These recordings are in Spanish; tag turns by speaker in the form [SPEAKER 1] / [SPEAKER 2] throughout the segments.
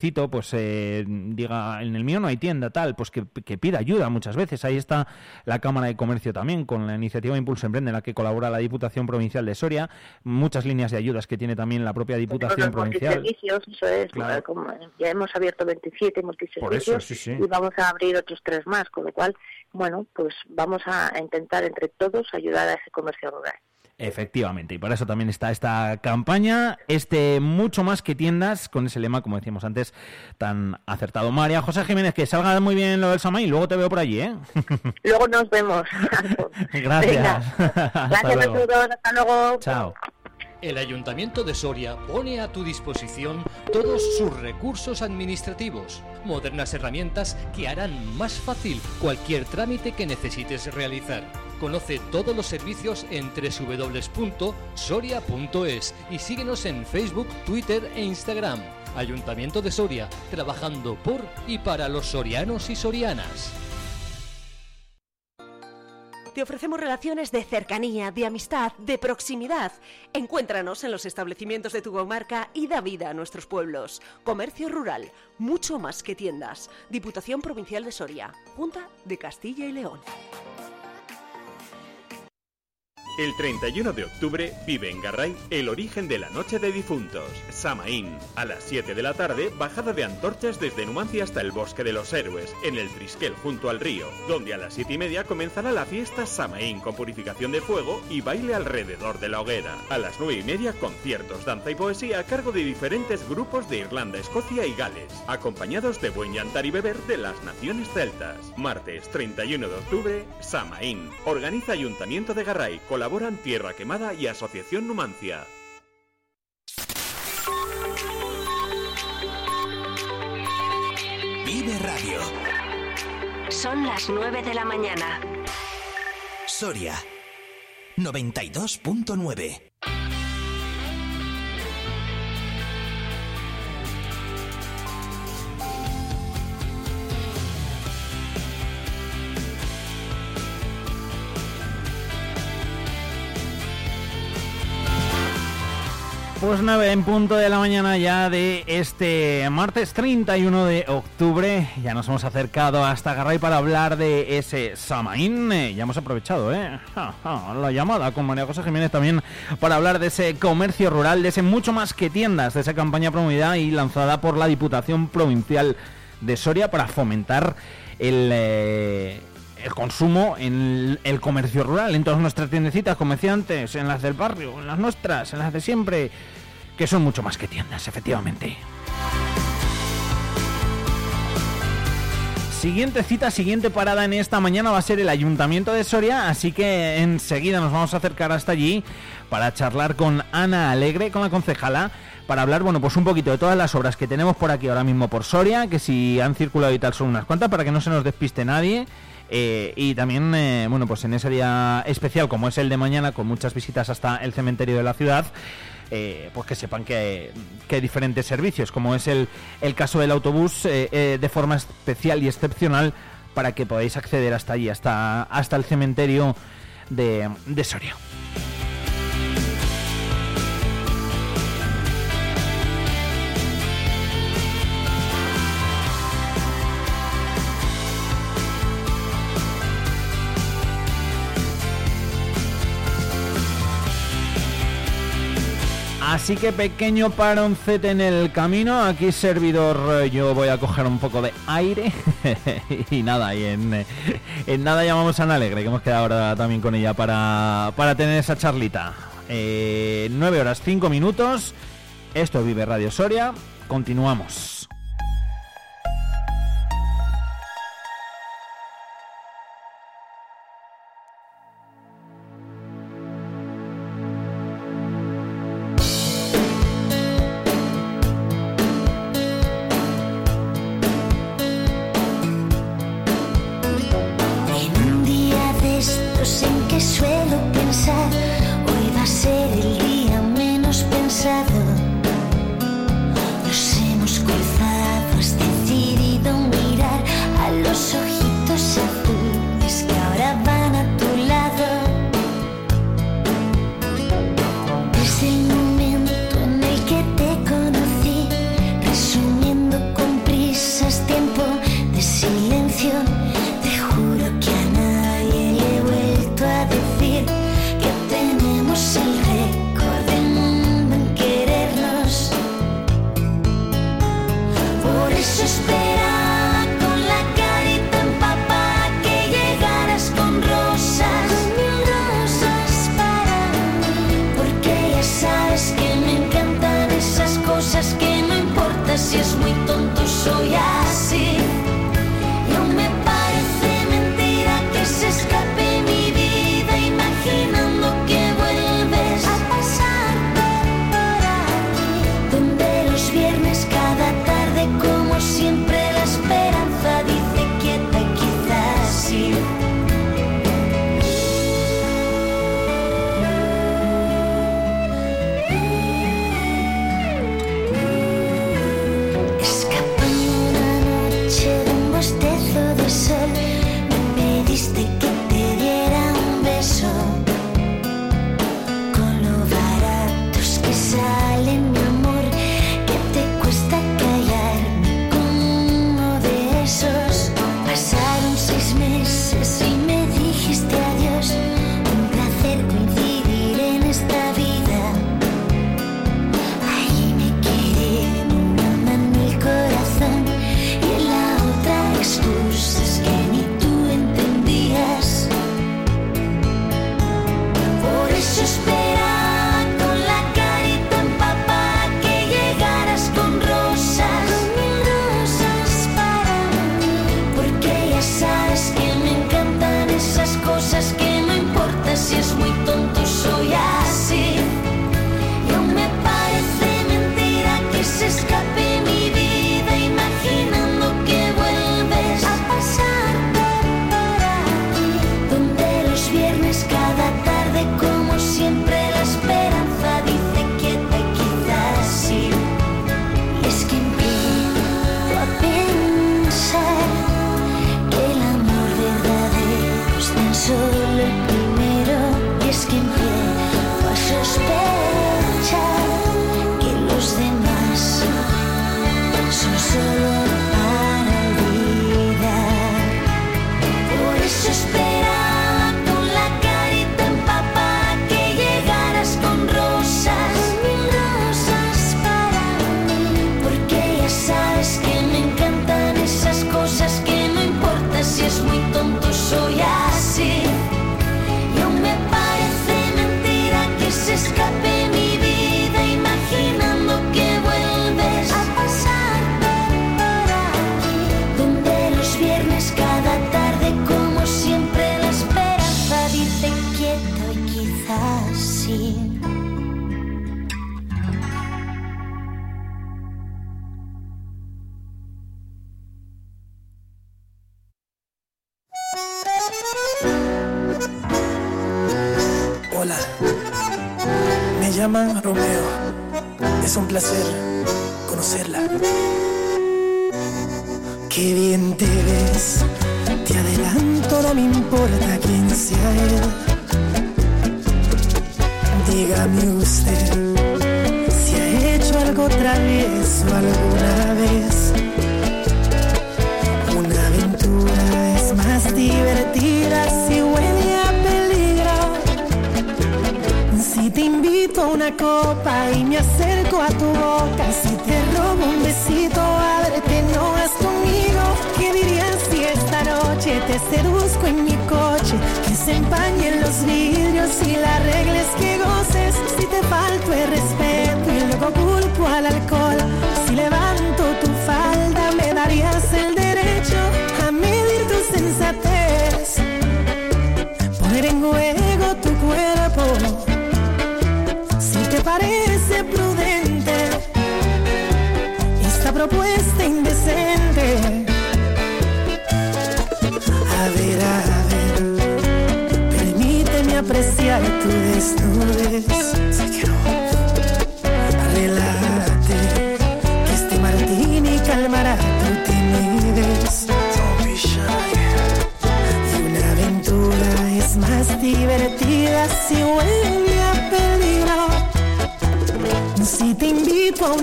[SPEAKER 1] cito, pues eh, diga, en el mío no hay tienda, tal, pues que, pida ayuda muchas veces. Ahí está la Cámara de Comercio también, con la iniciativa Impulso Emprende, en la que colabora la Diputación Provincial de Soria, muchas líneas de ayudas que tiene también la propia Diputación Provincial.
[SPEAKER 2] eso es, ya hemos abierto 27 multiservicios y vamos a abrir otros tres más, con lo cual, bueno, pues vamos a intentar entre todos ayudar a ese comercio rural.
[SPEAKER 1] Efectivamente, y para eso también está esta campaña, este mucho más que tiendas, con ese lema, como decíamos antes, tan acertado. María José Jiménez, que salga muy bien lo del Samay, luego te veo por allí, ¿eh?
[SPEAKER 2] Luego nos vemos.
[SPEAKER 1] Gracias.
[SPEAKER 2] Gracias a todos, hasta luego.
[SPEAKER 1] Chao.
[SPEAKER 3] El Ayuntamiento de Soria pone a tu disposición todos sus recursos administrativos, modernas herramientas que harán más fácil cualquier trámite que necesites realizar. Conoce todos los servicios en www.soria.es y síguenos en Facebook, Twitter e Instagram. Ayuntamiento de Soria, trabajando por y para los sorianos y sorianas.
[SPEAKER 4] Te ofrecemos relaciones de cercanía, de amistad, de proximidad. Encuéntranos en los establecimientos de tu comarca y da vida a nuestros pueblos. Comercio rural, mucho más que tiendas. Diputación Provincial de Soria, Junta de Castilla y León.
[SPEAKER 5] El 31 de octubre vive en Garray el origen de la Noche de Difuntos, Samaín. A las 7 de la tarde, bajada de antorchas desde Numancia hasta el Bosque de los Héroes, en el Trisquel junto al río, donde a las 7 y media comenzará la fiesta Samaín con purificación de fuego y baile alrededor de la hoguera. A las 9 y media, conciertos, danza y poesía a cargo de diferentes grupos de Irlanda, Escocia y Gales, acompañados de buen llantar y beber de las naciones celtas. Martes 31 de octubre, Samaín. Organiza Ayuntamiento de Garray, Colaboran Tierra Quemada y Asociación Numancia.
[SPEAKER 6] Vive Radio.
[SPEAKER 4] Son las 9 de la mañana.
[SPEAKER 6] Soria 92.9.
[SPEAKER 1] Pues 9 en punto de la mañana ya de este martes 31 de octubre. Ya nos hemos acercado hasta Garray para hablar de ese Samaín. Ya hemos aprovechado ¿eh? la llamada con María José Jiménez también para hablar de ese comercio rural, de ese mucho más que tiendas, de esa campaña promovida y lanzada por la Diputación Provincial de Soria para fomentar el, eh, el consumo en el comercio rural, en todas nuestras tiendecitas, comerciantes, en las del barrio, en las nuestras, en las de siempre, que son mucho más que tiendas, efectivamente. Siguiente cita, siguiente parada en esta mañana va a ser el Ayuntamiento de Soria, así que enseguida nos vamos a acercar hasta allí para charlar con Ana Alegre, con la concejala, para hablar, bueno, pues un poquito de todas las obras que tenemos por aquí ahora mismo por Soria, que si han circulado y tal son unas cuantas, para que no se nos despiste nadie. Eh, y también, eh, bueno, pues en ese día especial como es el de mañana, con muchas visitas hasta el cementerio de la ciudad, eh, pues que sepan que, hay diferentes servicios, como es el, el caso del autobús, de forma especial y excepcional para que podáis acceder hasta allí, hasta, hasta el cementerio de, de Soria. Así que pequeño paroncete en el camino. Aquí servidor, yo voy a coger un poco de aire. y nada, y en, eh, en, nada llamamos a Ana Alegre, que hemos quedado ahora también con ella para, para tener esa charlita. Eh, 9 horas 5 minutos. Esto vive Radio Soria. Continuamos.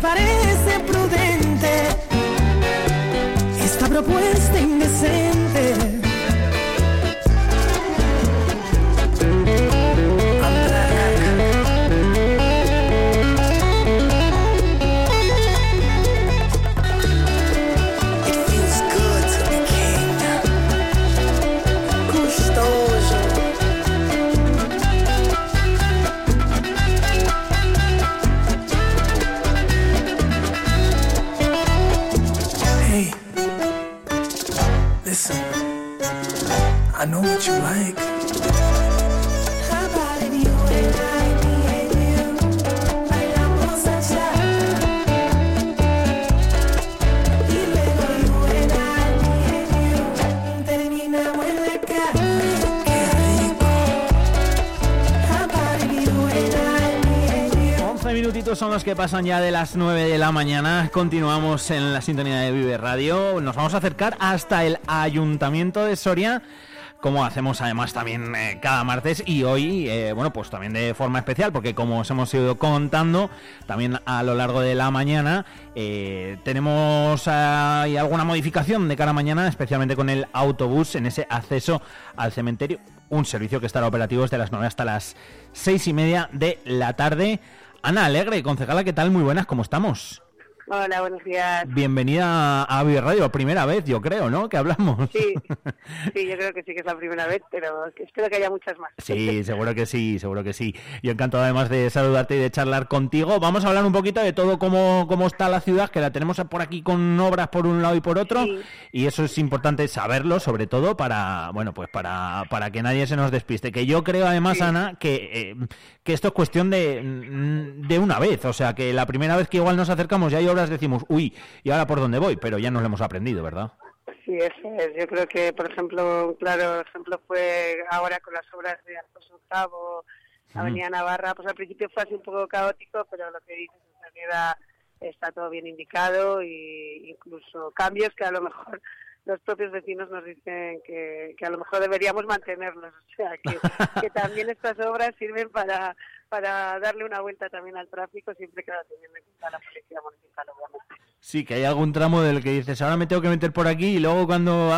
[SPEAKER 7] parece prudente, esta propuesta what you like.
[SPEAKER 1] son los que pasan ya de las 9 de la mañana. Continuamos en la sintonía de Vive Radio. Nos vamos a acercar hasta el Ayuntamiento de Soria como hacemos además también eh, cada martes y hoy, eh, bueno, pues también de forma especial, porque como os hemos ido contando, también a lo largo de la mañana eh, tenemos alguna modificación de cara a mañana, especialmente con el autobús en ese acceso al cementerio, un servicio que estará operativo desde las 9 hasta las 6 y media de la tarde. Ana Alegre, concejala, ¿qué tal? Muy buenas, ¿cómo estamos?
[SPEAKER 2] Hola, buenos días.
[SPEAKER 1] Bienvenida a Vive Radio, primera vez, yo creo, ¿no? Que hablamos.
[SPEAKER 2] Sí, sí, yo creo que sí que es la primera vez, pero espero que haya muchas más.
[SPEAKER 1] Sí, seguro que sí, seguro que sí. Yo encantado además de saludarte y de charlar contigo. Vamos a hablar un poquito de todo cómo, cómo está la ciudad, que la tenemos por aquí con obras por un lado y por otro, y eso es importante saberlo, sobre todo para, bueno, pues para, para que nadie se nos despiste. Que yo creo además, Ana, que, eh, que esto es cuestión de, de una vez, o sea, que la primera vez que igual nos acercamos ya hay obras decimos, uy, ¿y ahora por dónde voy? Pero ya nos lo hemos aprendido, ¿verdad?
[SPEAKER 2] Sí, eso es. Yo creo que, por ejemplo, un claro ejemplo fue ahora con las obras de Alfonso Octavo, Avenida Navarra, pues al principio fue así un poco caótico, pero lo que dices en realidad está todo bien indicado e incluso cambios que a lo mejor los propios vecinos nos dicen que, que a lo mejor deberíamos mantenerlos. O sea, que, que también estas obras sirven para, para darle una vuelta también al tráfico, siempre que la teniendo en cuenta la policía municipal, obviamente.
[SPEAKER 1] Sí, que hay algún tramo del que dices, ahora me tengo que meter por aquí, y luego cuando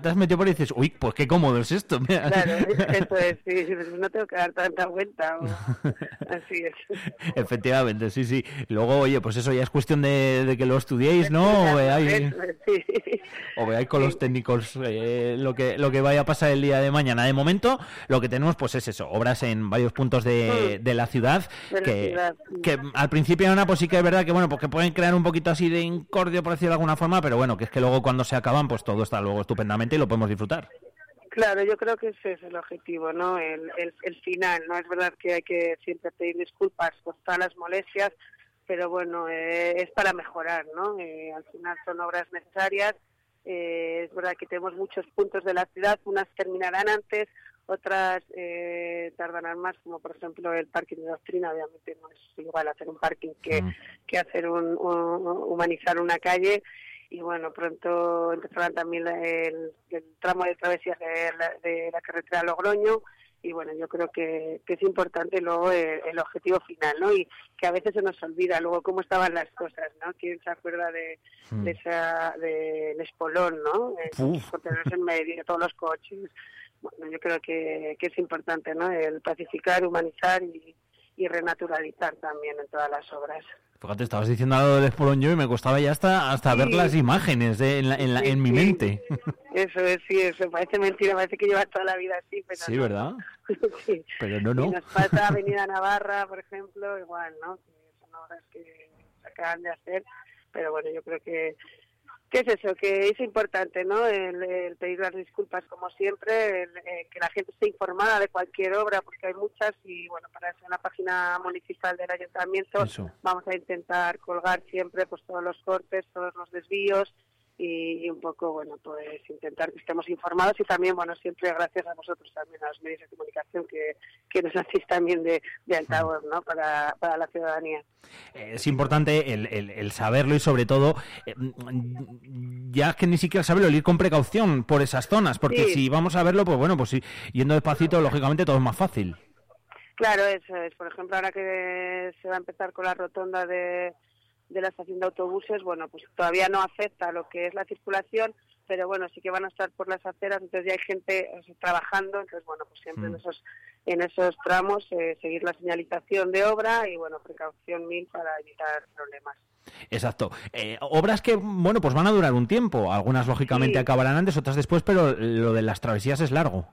[SPEAKER 1] te has metido por ahí dices, uy, pues qué cómodo es esto.
[SPEAKER 2] Claro, eso es, sí, no tengo que dar tanta vuelta. Así es.
[SPEAKER 1] Efectivamente, sí, sí. Luego, oye, pues eso ya es cuestión de, que lo estudiéis, ¿no? O veáis, o veáis con los técnicos eh, lo, que, lo que vaya a pasar el día de mañana. De momento, lo que tenemos, pues es eso, obras en varios puntos de, mm. de la ciudad, que, que al principio, Ana, pues sí que es verdad que, bueno, porque pueden crear un poquito así de incordio, por decirlo de alguna forma, pero bueno, que es que luego cuando se acaban, pues todo está luego estupendamente y lo podemos disfrutar.
[SPEAKER 2] Claro, yo creo que ese es el objetivo, ¿no? El, el, final, ¿no? Es verdad que hay que siempre pedir disculpas por todas las molestias, pero bueno, eh, es para mejorar, ¿no? Eh, al final son obras necesarias. Eh, es verdad que tenemos muchos puntos de la ciudad, unas terminarán antes, otras eh, tardarán más, como por ejemplo el parking de doctrina, obviamente no es igual hacer un parking que, mm. que hacer un, humanizar una calle. Y bueno, pronto empezarán también el, tramo de travesías de la, de la carretera Logroño, y bueno, yo creo que, que es importante luego el, objetivo final, ¿no? Y que a veces se nos olvida luego cómo estaban las cosas, ¿no? ¿Quién se acuerda de, mm. de esa, del espolón, ¿no? tenerse en medio, todos los coches, bueno, yo creo que, que es importante, ¿no? El pacificar, humanizar y, y renaturalizar también en todas las obras.
[SPEAKER 1] Fíjate, estabas diciendo algo del Espolón yo y me costaba ya hasta hasta ver las imágenes en, en, en, mi mente.
[SPEAKER 2] Eso es, sí, eso parece mentira, parece que lleva toda la vida así. Pero
[SPEAKER 1] sí, ¿verdad? sí. Pero no, no.
[SPEAKER 2] Y nos falta Avenida Navarra, por ejemplo, igual, ¿no? Son obras que se acaban de hacer, pero bueno, yo creo que ¿Qué es eso? Que es importante, ¿no? El, pedir las disculpas, como siempre, eh, que la gente esté informada de cualquier obra, porque hay muchas y, bueno, para eso en la página municipal del ayuntamiento vamos a intentar colgar siempre pues todos los cortes, todos los desvíos y, y un poco, bueno, pues intentar que estemos informados y también, bueno, siempre gracias a vosotros también, a los medios de comunicación que, que nos hacéis también de, de altavoz, ¿no? Para, para la ciudadanía.
[SPEAKER 1] Es importante el, el- el saberlo y sobre todo, eh, ya que ni siquiera saberlo, el ir con precaución por esas zonas, porque
[SPEAKER 2] Sí.
[SPEAKER 1] si vamos a verlo, pues bueno, pues yendo despacito, lógicamente todo es más fácil.
[SPEAKER 2] Claro, eso es. Por ejemplo, ahora que se va a empezar con la rotonda de, de la estación de autobuses, bueno, pues todavía no afecta lo que es la circulación, pero bueno, sí que van a estar por las aceras, entonces ya hay gente o sea, trabajando, entonces bueno, pues siempre en
[SPEAKER 1] Mm.
[SPEAKER 2] esos en esos tramos eh, seguir la señalización de obra y bueno, precaución mil para evitar problemas.
[SPEAKER 1] Exacto. Eh, obras que, bueno, pues van a durar un tiempo. Algunas, lógicamente,
[SPEAKER 2] Sí.
[SPEAKER 1] acabarán antes, otras después, pero lo de las travesías es largo.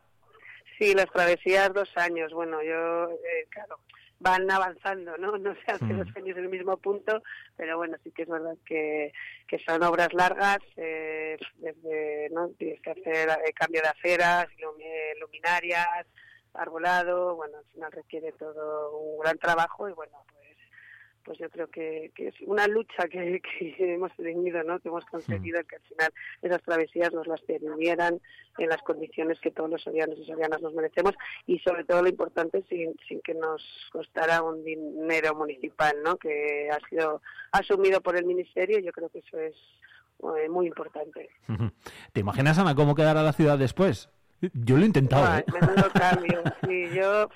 [SPEAKER 2] Sí, las travesías dos años. Bueno, yo, eh, claro, van avanzando, ¿no? No se hace
[SPEAKER 1] Mm.
[SPEAKER 2] dos años en el mismo punto, pero bueno, sí que es verdad que, que son obras largas, eh, desde, ¿no? Tienes que hacer eh, cambio de aceras, luminarias, arbolado, bueno, al final requiere todo un gran trabajo y bueno, pues pues yo creo que, que es una lucha que, que hemos tenido, ¿no? que hemos conseguido que al final esas travesías nos las permitieran en las condiciones que todos los sorianos y sorianas nos merecemos y sobre todo lo importante sin, sin que nos costara un dinero municipal, ¿no? que ha sido asumido por el Ministerio yo creo que eso es eh, muy importante.
[SPEAKER 1] ¿Te imaginas, Ana, cómo quedará la ciudad después? Yo lo he intentado,
[SPEAKER 2] Ay,
[SPEAKER 1] ¿eh?
[SPEAKER 2] menudo cambio. Sí, yo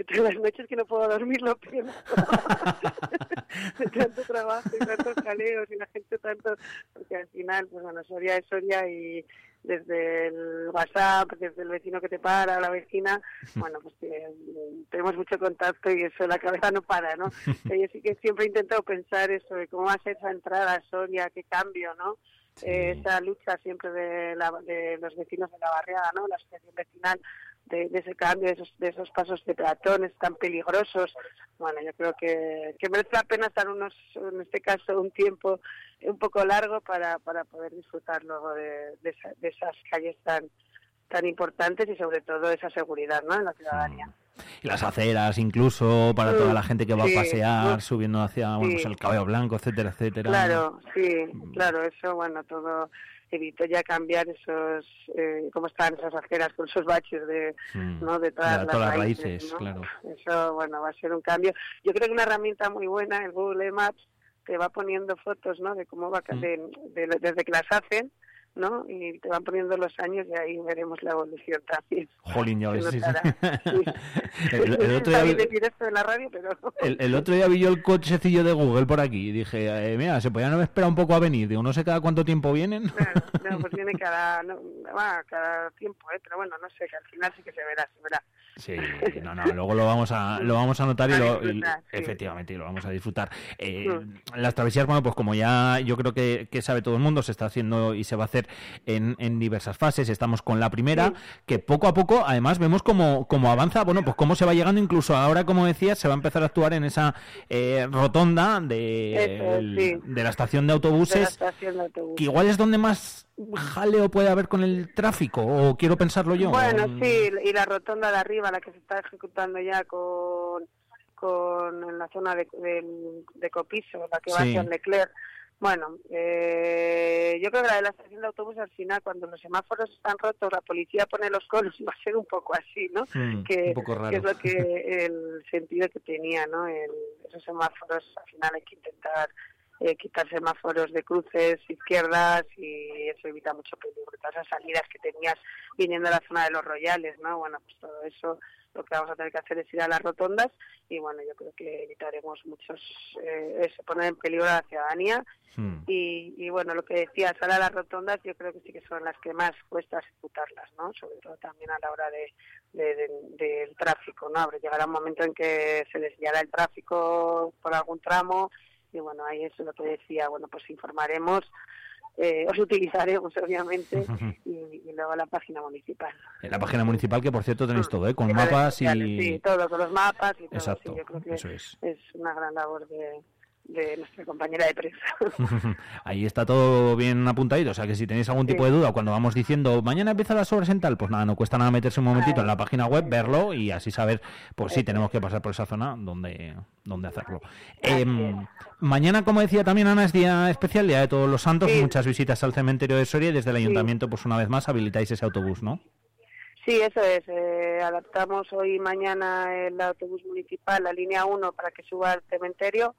[SPEAKER 2] entre las noches que no puedo dormir lo pienso. de tanto trabajo y tantos jaleos y la gente tanto, porque al final, pues bueno, Soria es Soria y desde el WhatsApp, desde el vecino que te para, la vecina, bueno, pues mm, tenemos mucho contacto y eso, la cabeza no para, ¿no? Yo sí que siempre he intentado pensar eso, de cómo va a ser esa entrada a Soria, qué cambio, ¿no?
[SPEAKER 1] Sí.
[SPEAKER 2] Eh, esa lucha siempre de, la- de los vecinos de la barriada, ¿no? La asociación vecinal de, de ese cambio, de esos, de esos pasos de peatones tan peligrosos. Bueno, yo creo que, que merece la pena estar unos, en este caso, un tiempo un poco largo para, para poder disfrutar luego de, de, esa- de esas calles tan tan importantes y sobre todo esa seguridad ¿no? en la ciudadanía.
[SPEAKER 1] Y las aceras, incluso, para toda la gente que va
[SPEAKER 2] Sí,
[SPEAKER 1] a pasear,
[SPEAKER 2] mm,
[SPEAKER 1] subiendo hacia bueno, pues el cabello blanco, etcétera, etcétera.
[SPEAKER 2] Claro, sí, claro, eso, bueno, todo evitó ya cambiar esos, eh, cómo estaban esas aceras con esos baches de,
[SPEAKER 1] Mm.
[SPEAKER 2] ¿no? de todas,
[SPEAKER 1] De
[SPEAKER 2] las,
[SPEAKER 1] todas las
[SPEAKER 2] raíces,
[SPEAKER 1] raíces,
[SPEAKER 2] ¿no?
[SPEAKER 1] claro.
[SPEAKER 2] Eso, bueno, va a ser un cambio. Yo creo que una herramienta muy buena, el Google Maps, te va poniendo fotos, ¿no? De cómo va,
[SPEAKER 1] Mm.
[SPEAKER 2] de- de- desde que las hacen, ¿no? Y te van poniendo los años y ahí veremos la evolución también.
[SPEAKER 1] Jolín, ya ves, sí, sí. El, el otro día, vi-
[SPEAKER 2] decir esto en la radio, pero...
[SPEAKER 1] el, el otro día vi yo el cochecillo de Google por aquí y dije, eh, mira, se podían haber esperado un poco a venir. Digo, no sé cada cuánto tiempo vienen.
[SPEAKER 2] Claro, no, pues viene cada, no, va, cada tiempo, ¿eh? pero bueno, no sé, que al final sí que se verá, se verá.
[SPEAKER 1] Sí, no, no, luego lo vamos a, lo vamos a notar y lo, y-
[SPEAKER 2] disfrutar, sí.
[SPEAKER 1] efectivamente, y lo vamos a disfrutar. Eh,
[SPEAKER 2] Mm.
[SPEAKER 1] Las travesías, bueno, pues como ya yo creo que, que sabe todo el mundo, se está haciendo y se va a hacer en, en diversas fases. Estamos con la primera,
[SPEAKER 2] Sí.
[SPEAKER 1] que poco a poco, además, vemos cómo, cómo avanza, bueno, pues cómo se va llegando, incluso ahora, como decías, se va a empezar a actuar en esa eh, rotonda de,
[SPEAKER 2] Eso,
[SPEAKER 1] el-
[SPEAKER 2] sí.
[SPEAKER 1] de la estación de
[SPEAKER 2] De la
[SPEAKER 1] autobuses,
[SPEAKER 2] estación de autobús.
[SPEAKER 1] que igual es donde más jaleo puede haber con el tráfico, o quiero pensarlo yo.
[SPEAKER 2] Bueno, sí, y la rotonda de arriba, la que se está ejecutando ya con, con en la zona de, de, de Copiso, la que va
[SPEAKER 1] Sí.
[SPEAKER 2] hacia Leclerc. Bueno, eh, yo creo que la de la estación de autobús al final, cuando los semáforos están rotos, la policía pone los conos y va a ser un poco así, ¿no?
[SPEAKER 1] Mm,
[SPEAKER 2] que,
[SPEAKER 1] un poco raro.
[SPEAKER 2] que es lo que el sentido que tenía, ¿no? El- esos semáforos, al final hay que intentar eh, quitar semáforos de cruces, izquierdas, y eso evita mucho peligro. Todas esas salidas que tenías viniendo a la zona de los Royales, ¿no? Bueno, pues todo eso lo que vamos a tener que hacer es ir a las rotondas y bueno, yo creo que evitaremos muchos, eh, poner en peligro a la ciudadanía
[SPEAKER 1] Mm.
[SPEAKER 2] y, y bueno, lo que decías, ahora las rotondas yo creo que sí que son las que más cuesta ejecutarlas, ¿no? Sobre todo también a la hora de, de- de- del tráfico, ¿no? Habrá- Llegará un momento en que se desviará el tráfico por algún tramo y bueno, ahí es lo que decía, bueno, pues informaremos, eh, os utilizaremos obviamente y, y luego la página municipal.
[SPEAKER 1] En la página municipal, que por cierto tenéis todo, ¿eh? con
[SPEAKER 2] redes
[SPEAKER 1] mapas y...
[SPEAKER 2] Sí, todo, con los mapas y todo.
[SPEAKER 1] Exacto,
[SPEAKER 2] sí, yo creo que
[SPEAKER 1] eso es.
[SPEAKER 2] es una gran labor de, de nuestra compañera de prensa.
[SPEAKER 1] Ahí está todo bien apuntadito, o sea que si tenéis algún tipo de duda cuando vamos diciendo mañana empieza las obras en tal, pues nada, no cuesta nada meterse un momentito en la página web, verlo y así saber, pues si tenemos que pasar por esa zona, donde, donde hacerlo. Em, mañana, como decía también Ana, es día especial, día de todos los santos, muchas visitas al cementerio de Soria y desde el ayuntamiento, pues una vez más habilitáis ese autobús, ¿no?
[SPEAKER 2] Sí, eso es. Eh, adaptamos hoy y mañana el autobús municipal, la línea 1, para que suba al cementerio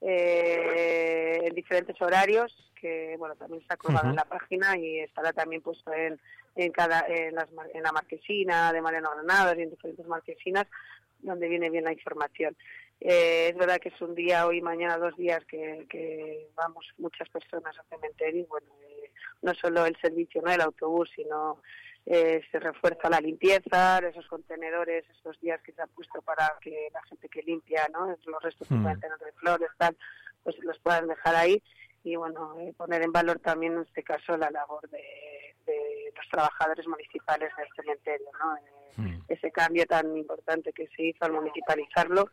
[SPEAKER 2] eh, en diferentes horarios, que bueno también está colgado en la página y estará también puesto en, en cada en, las, en la marquesina de Mariano Granados y en diferentes marquesinas donde viene bien la información. Eh, es verdad que es un día hoy y mañana dos días que, que vamos muchas personas al cementerio y bueno eh, no solo el servicio no el autobús sino eh, se refuerza la limpieza, esos contenedores, esos días que se han puesto para que la gente que limpia, ¿no? los restos
[SPEAKER 1] Mm.
[SPEAKER 2] de flores, tal, pues los puedan dejar ahí y bueno, eh, poner en valor también en este caso la labor de, de los trabajadores municipales del cementerio, ¿no? Eh,
[SPEAKER 1] Mm.
[SPEAKER 2] ese cambio tan importante que se hizo al municipalizarlo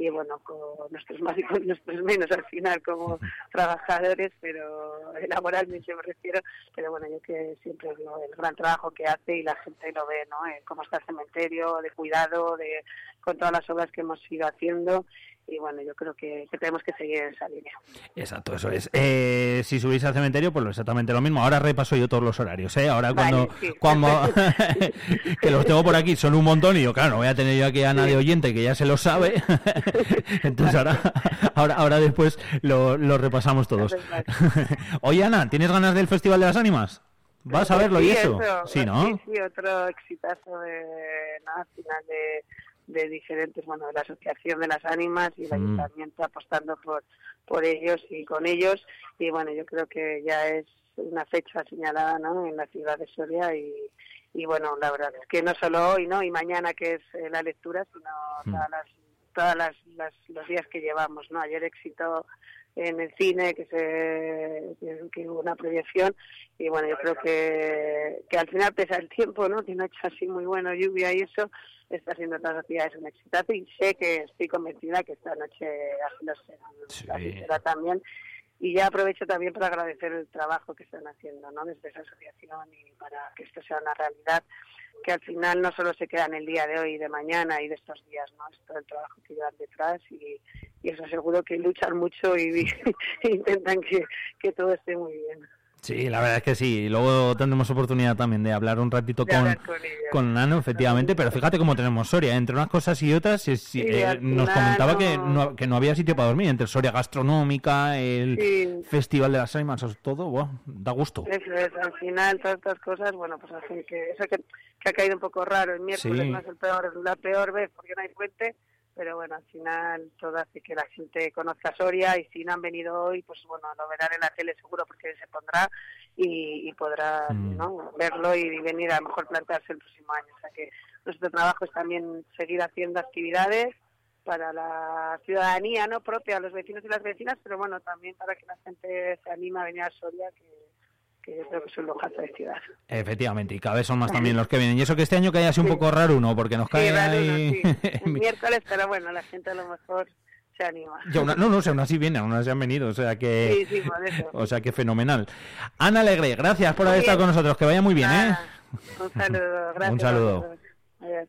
[SPEAKER 2] y bueno, con nuestros más y con nuestros menos al final como trabajadores, pero laboralmente me refiero, pero bueno, yo que siempre lo- el gran trabajo que hace y la gente lo ve, ¿no? Eh, cómo está el cementerio, de cuidado, de con todas las obras que hemos ido haciendo y bueno, yo creo que, que tenemos que seguir en esa línea.
[SPEAKER 1] Exacto, eso es. Eh, si subís al cementerio, pues exactamente lo mismo. Ahora repaso yo todos los horarios, ¿eh? Ahora cuando...
[SPEAKER 2] Vale, sí.
[SPEAKER 1] cuando que los tengo por aquí, son un montón y yo, claro, no voy a tener yo aquí a nadie oyente que ya se lo sabe. Entonces ahora, ahora, ahora después lo, lo repasamos todos. Oye, Ana, ¿tienes ganas del Festival de las Ánimas? ¿Vas a verlo y
[SPEAKER 2] Sí,
[SPEAKER 1] eso? Sí, ¿no?
[SPEAKER 2] Sí, sí, otro exitazo de, nada, final de, de diferentes, bueno, de la Asociación de las Ánimas y el
[SPEAKER 1] Mm.
[SPEAKER 2] Ayuntamiento apostando por, por ellos y con ellos. Y bueno, yo creo que ya es una fecha señalada ¿no? en la ciudad de Soria y, y bueno, la verdad es que no solo hoy ¿no? y mañana que es eh, la lectura, sino
[SPEAKER 1] Mm.
[SPEAKER 2] todas las todas las, las- los días que llevamos, ¿no? Ayer éxito en el cine, que se que, hubo una proyección y bueno, yo creo que, que al final pesa el tiempo, ¿no? Que no ha hecho así muy bueno lluvia y eso está haciendo todas las actividades un exitazo y sé que estoy convencida que esta noche será,
[SPEAKER 1] Sí.
[SPEAKER 2] así será también y ya aprovecho también para agradecer el trabajo que están haciendo ¿no? desde esa asociación y para que esto sea una realidad que al final no solo se queda en el día de hoy, de mañana y de estos días, ¿no? Es todo el trabajo que llevan detrás y, y os aseguro que luchan mucho y, intentan que, que todo esté muy bien.
[SPEAKER 1] Sí, la verdad es que sí. Luego tendremos oportunidad también de hablar un ratito
[SPEAKER 2] De
[SPEAKER 1] con,
[SPEAKER 2] con
[SPEAKER 1] Nano, efectivamente. Pero fíjate cómo tenemos Soria. Entre unas cosas y otras, es-
[SPEAKER 2] Sí,
[SPEAKER 1] eh, nos comentaba que,
[SPEAKER 2] no-
[SPEAKER 1] que no había sitio para dormir. Entre Soria Gastronómica, el
[SPEAKER 2] Sí.
[SPEAKER 1] Festival de las Ánimas, todo, buah, da gusto.
[SPEAKER 2] Eso es, al final todas estas cosas, bueno, pues hacen que eso que, que ha caído un poco raro el miércoles
[SPEAKER 1] Sí.
[SPEAKER 2] no es el peor, la peor vez porque no hay puente, pero bueno, al final todo hace que la gente conozca Soria y si no han venido hoy, pues bueno, lo verán en la tele seguro porque se pondrá y, y podrá
[SPEAKER 1] Mm.
[SPEAKER 2] ¿no? verlo y venir a lo mejor plantearse el próximo año. O sea que nuestro trabajo es también seguir haciendo actividades para la ciudadanía no propia, los vecinos y las vecinas, pero bueno, también para que la gente se anime a venir a Soria, que, que yo creo que lujazo de ciudad.
[SPEAKER 1] Efectivamente, y cada vez son más también los que vienen. Y eso que este año que haya sido un poco raro uno, porque nos cae
[SPEAKER 2] Sí, raro,
[SPEAKER 1] ahí...
[SPEAKER 2] El miércoles, pero bueno, la gente a lo mejor se anima.
[SPEAKER 1] No, no, o sea, aún así vienen, aún así han venido, o sea que...
[SPEAKER 2] Sí, sí, por eso.
[SPEAKER 1] O sea que fenomenal. Ana Alegre, gracias por
[SPEAKER 2] Muy
[SPEAKER 1] haber estado con nosotros, que vaya muy bien, ¿eh?
[SPEAKER 2] Un saludo, gracias.
[SPEAKER 1] Un saludo.
[SPEAKER 2] Adiós.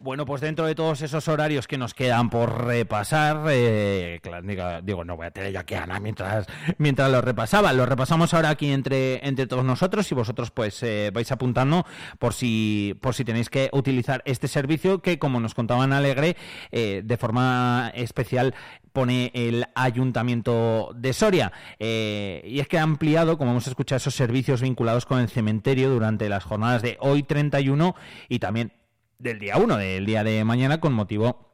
[SPEAKER 1] Bueno, pues dentro de todos esos horarios que nos quedan por repasar, eh, digo, no voy a tener yo aquí a Ana mientras, mientras lo repasaba. Lo repasamos ahora aquí entre, entre todos nosotros y vosotros pues eh, vais apuntando por si, por si tenéis que utilizar este servicio que, como nos contaban Alegre, eh, de forma especial pone el Ayuntamiento de Soria. Eh, y es que ha ampliado, como hemos escuchado, esos servicios vinculados con el cementerio durante las jornadas de hoy 31 y también del día 1, del día de mañana, con motivo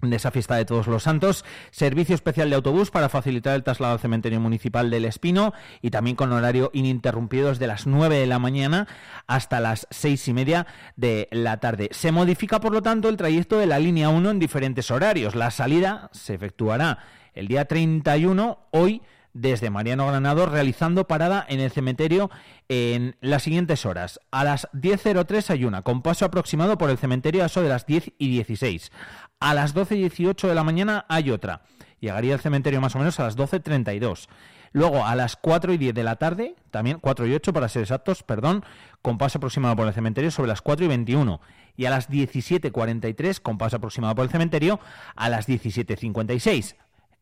[SPEAKER 1] de esa fiesta de todos los santos, servicio especial de autobús para facilitar el traslado al cementerio municipal del Espino y también con horario ininterrumpido desde las 9 de la mañana hasta las seis y media de la tarde. Se modifica, por lo tanto, el trayecto de la línea 1 en diferentes horarios. La salida se efectuará el día 31, hoy, desde Mariano Granado, realizando parada en el cementerio en las siguientes horas. A las 10.03 hay una, con paso aproximado por el cementerio a eso de las 10 y 16. A las 12 y 18 de la mañana hay otra. Llegaría al cementerio más o menos a las 12.32. Luego a las 4 y 10 de la tarde, también 4 y 8 para ser exactos, perdón, con paso aproximado por el cementerio sobre las 4 y 21. Y a las 17.43, con paso aproximado por el cementerio, a las 17.56.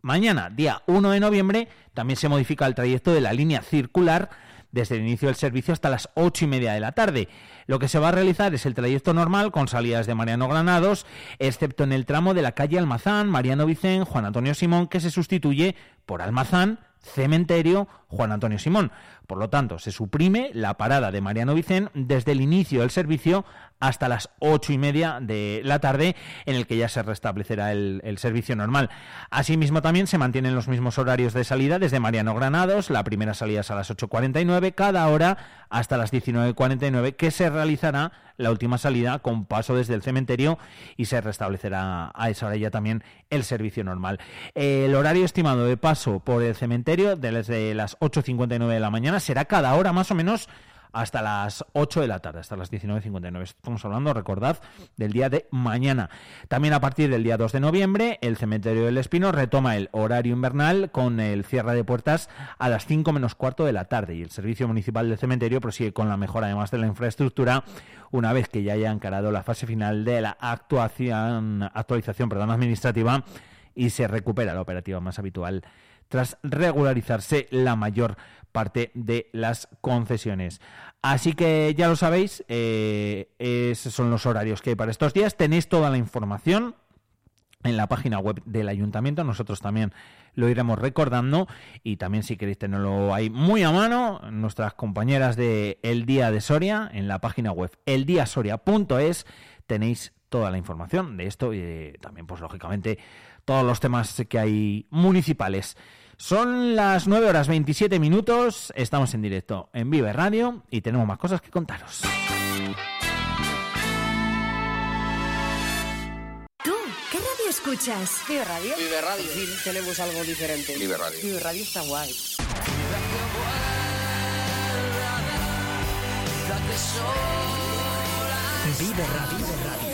[SPEAKER 1] Mañana, día 1 de noviembre, también se modifica el trayecto de la línea circular desde el inicio del servicio hasta las ocho y media de la tarde. Lo que se va a realizar es el trayecto normal con salidas de Mariano Granados, excepto en el tramo de la calle Almazán, Mariano Vicén, Juan Antonio Simón, que se sustituye por Almazán, Cementerio, Juan Antonio Simón. Por lo tanto, se suprime la parada de Mariano Vicén desde el inicio del servicio hasta las ocho y media de la tarde, en el que ya se restablecerá el, el, servicio normal. Asimismo, también se mantienen los mismos horarios de salida desde Mariano Granados. La primera salida es a las 8.49 cada hora hasta las 19.49, que se realizará la última salida con paso desde el cementerio y se restablecerá a esa hora ya también el servicio normal. El horario estimado de paso por el cementerio desde las 8.59 de la mañana será cada hora más o menos hasta las 8 de la tarde, hasta las 19.59. Estamos hablando, recordad, del día de mañana. También a partir del día 2 de noviembre, el Cementerio del Espino retoma el horario invernal con el cierre de puertas a las 5 menos cuarto de la tarde y el Servicio Municipal del Cementerio prosigue con la mejora además de la infraestructura una vez que ya haya encarado la fase final de la actuación, actualización perdón, administrativa y se recupera la operativa más habitual tras regularizarse la mayor parte de las concesiones. Así que ya lo sabéis, eh, esos son los horarios que hay para estos días. Tenéis toda la información en la página web del ayuntamiento. Nosotros también lo iremos recordando y también si queréis tenerlo ahí muy a mano, nuestras compañeras de El Día de Soria, en la página web eldiasoria.es tenéis toda la información de esto y también pues lógicamente todos los temas que hay municipales. Son las 9 horas 27 minutos, estamos en directo en Vive Radio y tenemos más cosas que contaros.
[SPEAKER 8] ¿Tú qué radio escuchas?
[SPEAKER 9] Vive Radio.
[SPEAKER 10] Vive Radio.
[SPEAKER 9] Sí, tenemos algo diferente.
[SPEAKER 10] Vive Radio.
[SPEAKER 9] Vive Radio está guay.
[SPEAKER 6] Vive Radio. Vive Radio.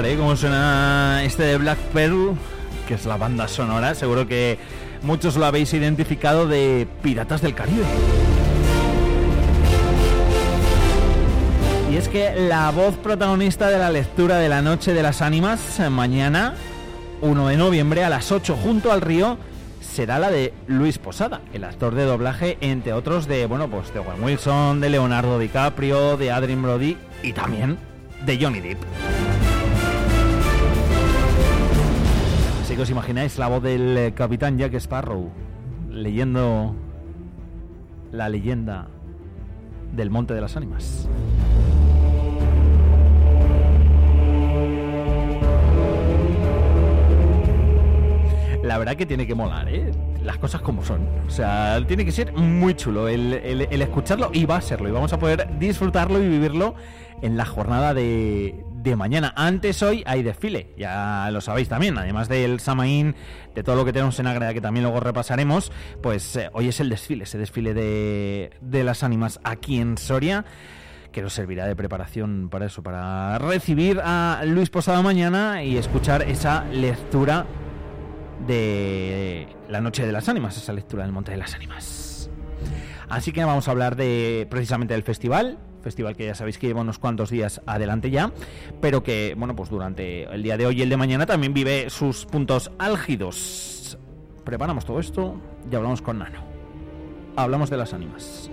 [SPEAKER 1] ¿Eh? Como suena este de Black Pearl, que es la banda sonora. Seguro que muchos lo habéis identificado de Piratas del Caribe. Y es que la voz protagonista de la lectura de la Noche de las Ánimas, mañana, 1 de noviembre, a las 8, junto al río, será la de Luis Posada, el actor de doblaje, entre otros de, bueno, pues de Owen Wilson, de Leonardo DiCaprio, de Adrien Brody y también de Johnny Depp. Así os imagináis la voz del eh, capitán Jack Sparrow leyendo la leyenda del Monte de las Ánimas. La verdad que tiene que molar, ¿eh? Las cosas como son. O sea, tiene que ser muy chulo el escucharlo y va a serlo. Y vamos a poder disfrutarlo y vivirlo en la jornada de, de mañana. Antes hoy hay desfile, ya lo sabéis también. Además del Samaín, de todo lo que tenemos en Ágreda, que también luego repasaremos, pues eh, hoy es el desfile, ese desfile de, de las ánimas aquí en Soria que nos servirá de preparación para eso, para recibir a Luis Posada mañana y escuchar esa lectura de la Noche de las Ánimas, esa lectura del Monte de las Ánimas. Así que vamos a hablar de precisamente del festival, festival que ya sabéis que lleva unos cuantos días adelante ya, pero que, bueno, pues durante el día de hoy y el de mañana también vive sus puntos álgidos. Preparamos todo esto y hablamos con Nano. Hablamos de las ánimas.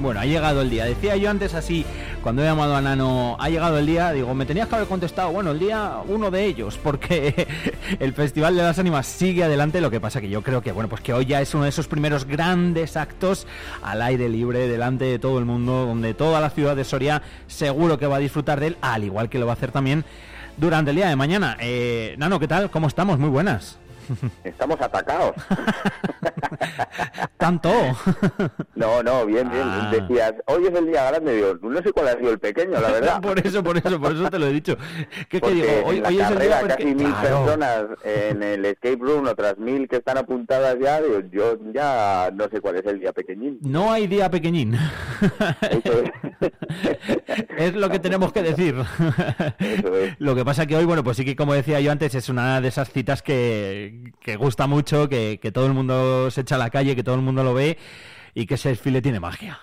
[SPEAKER 1] Bueno, ha llegado el día. Decía yo antes así, cuando he llamado a Nano, ha llegado el día, digo, me tenías que haber contestado, bueno, el día uno de ellos, porque el Festival de las Ánimas sigue adelante, lo que pasa que yo creo que, bueno, pues que hoy ya es uno de esos primeros grandes actos al aire libre, delante de todo el mundo, donde toda la ciudad de Soria seguro que va a disfrutar de él, al igual que lo va a hacer también durante el día de mañana. Eh, Nano, ¿qué tal? ¿Cómo estamos? Muy buenas.
[SPEAKER 10] Estamos atacados.
[SPEAKER 1] ¿Tanto?
[SPEAKER 10] No, no, bien, bien.
[SPEAKER 1] Ah.
[SPEAKER 10] Decías, hoy es el día grande, digo, no sé cuál ha sido el pequeño, la verdad.
[SPEAKER 1] por eso, por eso, por eso te lo he dicho. ¿Qué,
[SPEAKER 10] Porque
[SPEAKER 1] digo? Hoy,
[SPEAKER 10] en la
[SPEAKER 1] hoy es el día porque...
[SPEAKER 10] casi mil
[SPEAKER 1] Claro.
[SPEAKER 10] personas en el escape room, otras mil que están apuntadas ya, digo, yo ya no sé cuál es el día pequeñín.
[SPEAKER 1] No hay día pequeñín. es lo que tenemos que decir. Lo que pasa que hoy, bueno, pues sí que como decía yo antes, es una de esas citas que, que gusta mucho, que, que todo el mundo se echa a la calle, que todo el mundo lo ve y que ese desfile tiene magia.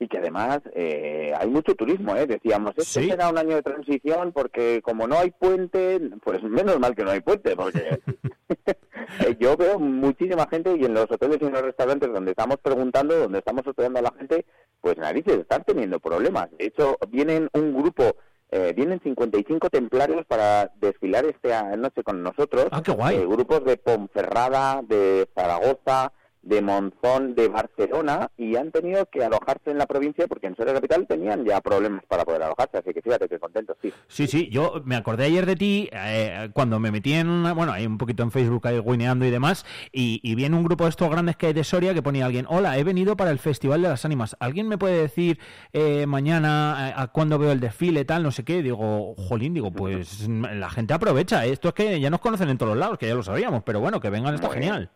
[SPEAKER 10] Y que además eh, hay mucho turismo, ¿eh? Decíamos, este
[SPEAKER 1] Sí.
[SPEAKER 10] será un año de transición porque como no hay puente, pues menos mal que no hay puente, porque yo veo muchísima gente y en los hoteles y en los restaurantes donde estamos preguntando, donde estamos hospedando a la gente, pues narices, están teniendo problemas. De hecho, vienen un grupo, eh, vienen 55 templarios para desfilar esta noche con nosotros.
[SPEAKER 1] Ah, qué guay.
[SPEAKER 10] Eh, grupos de Ponferrada, de Zaragoza, de Monzón, de Barcelona, y han tenido que alojarse en la provincia porque en Soria Capital tenían ya problemas para poder alojarse, así que fíjate que contentos, sí.
[SPEAKER 1] Sí, sí, yo me acordé ayer de ti eh, cuando me metí en una, bueno, hay un poquito en Facebook ahí guineando y demás, y, y vi en un grupo de estos grandes que hay de Soria que ponía alguien, hola, he venido para el Festival de las Ánimas, ¿alguien me puede decir eh, mañana a, a cuándo veo el desfile, tal, no sé qué? Digo, jolín, digo, pues la gente aprovecha, ¿eh? esto es que ya nos conocen en todos los lados, que ya lo sabíamos, pero bueno, que vengan está
[SPEAKER 10] Muy bien.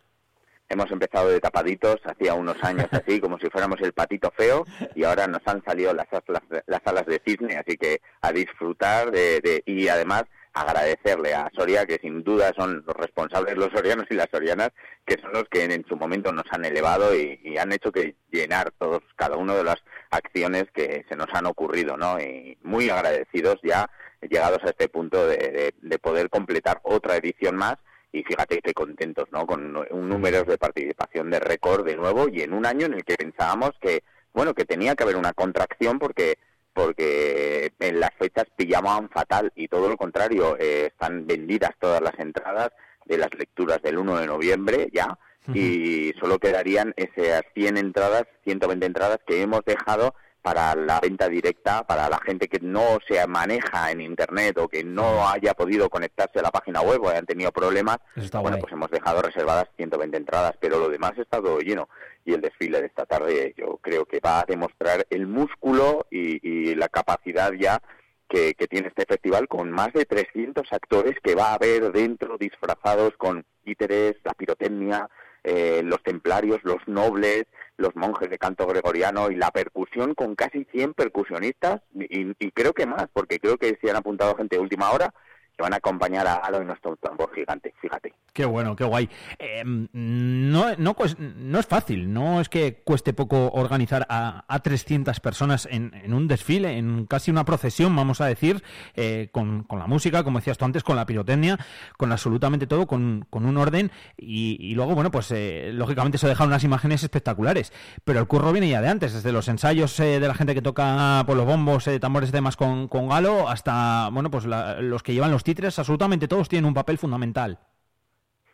[SPEAKER 10] Hemos empezado de tapaditos, hacía unos años así, como si fuéramos el patito feo, y ahora nos han salido las, las, las alas de cisne, así que a disfrutar de, de- y además agradecerle a Soria, que sin duda son los responsables, los sorianos y las sorianas, que son los que en, su momento nos han elevado y, han hecho que llenar todos, cada uno de las acciones que se nos han ocurrido, ¿no? Y muy agradecidos ya, llegados a este punto de- de poder completar otra edición más y fíjate que contentos, ¿no? Con un número de participación de récord de nuevo y en un año en el que pensábamos que, bueno, que tenía que haber una contracción porque porque en las fechas pillaban fatal y todo lo contrario, eh, están vendidas todas las entradas de las lecturas del 1 de noviembre ya y solo quedarían esas 100 entradas, 120 entradas que hemos dejado para la venta directa, para la gente que no se maneja en Internet o que no haya podido conectarse a la página web o hayan tenido problemas, bueno,
[SPEAKER 1] guay.
[SPEAKER 10] pues hemos dejado reservadas 120 entradas, pero lo demás está todo lleno. Y el desfile de esta tarde yo creo que va a demostrar el músculo y, y la capacidad ya que, que tiene este festival con más de 300 actores que va a haber dentro disfrazados con títeres, la pirotecnia, eh, los templarios, los nobles, los monjes de canto gregoriano y la percusión con casi 100 percusionistas y, y creo que más, porque creo que se han apuntado gente de última hora que van a acompañar a Halo en nuestro tambor gigante, fíjate.
[SPEAKER 1] Qué bueno, qué guay. Eh, no, no, no es fácil, no es que cueste poco organizar a, a 300 personas en, en un desfile, en casi una procesión, vamos a decir, eh, con, con la música, como decías tú antes, con la pirotecnia, con absolutamente todo, con, con un orden y, y luego, bueno, pues eh, lógicamente se dejan unas imágenes espectaculares, pero el curro viene ya de antes, desde los ensayos eh, de la gente que toca por los bombos, eh, tambores y demás con, con galo, hasta, bueno, pues la- los que llevan los títeres, absolutamente todos tienen un papel fundamental.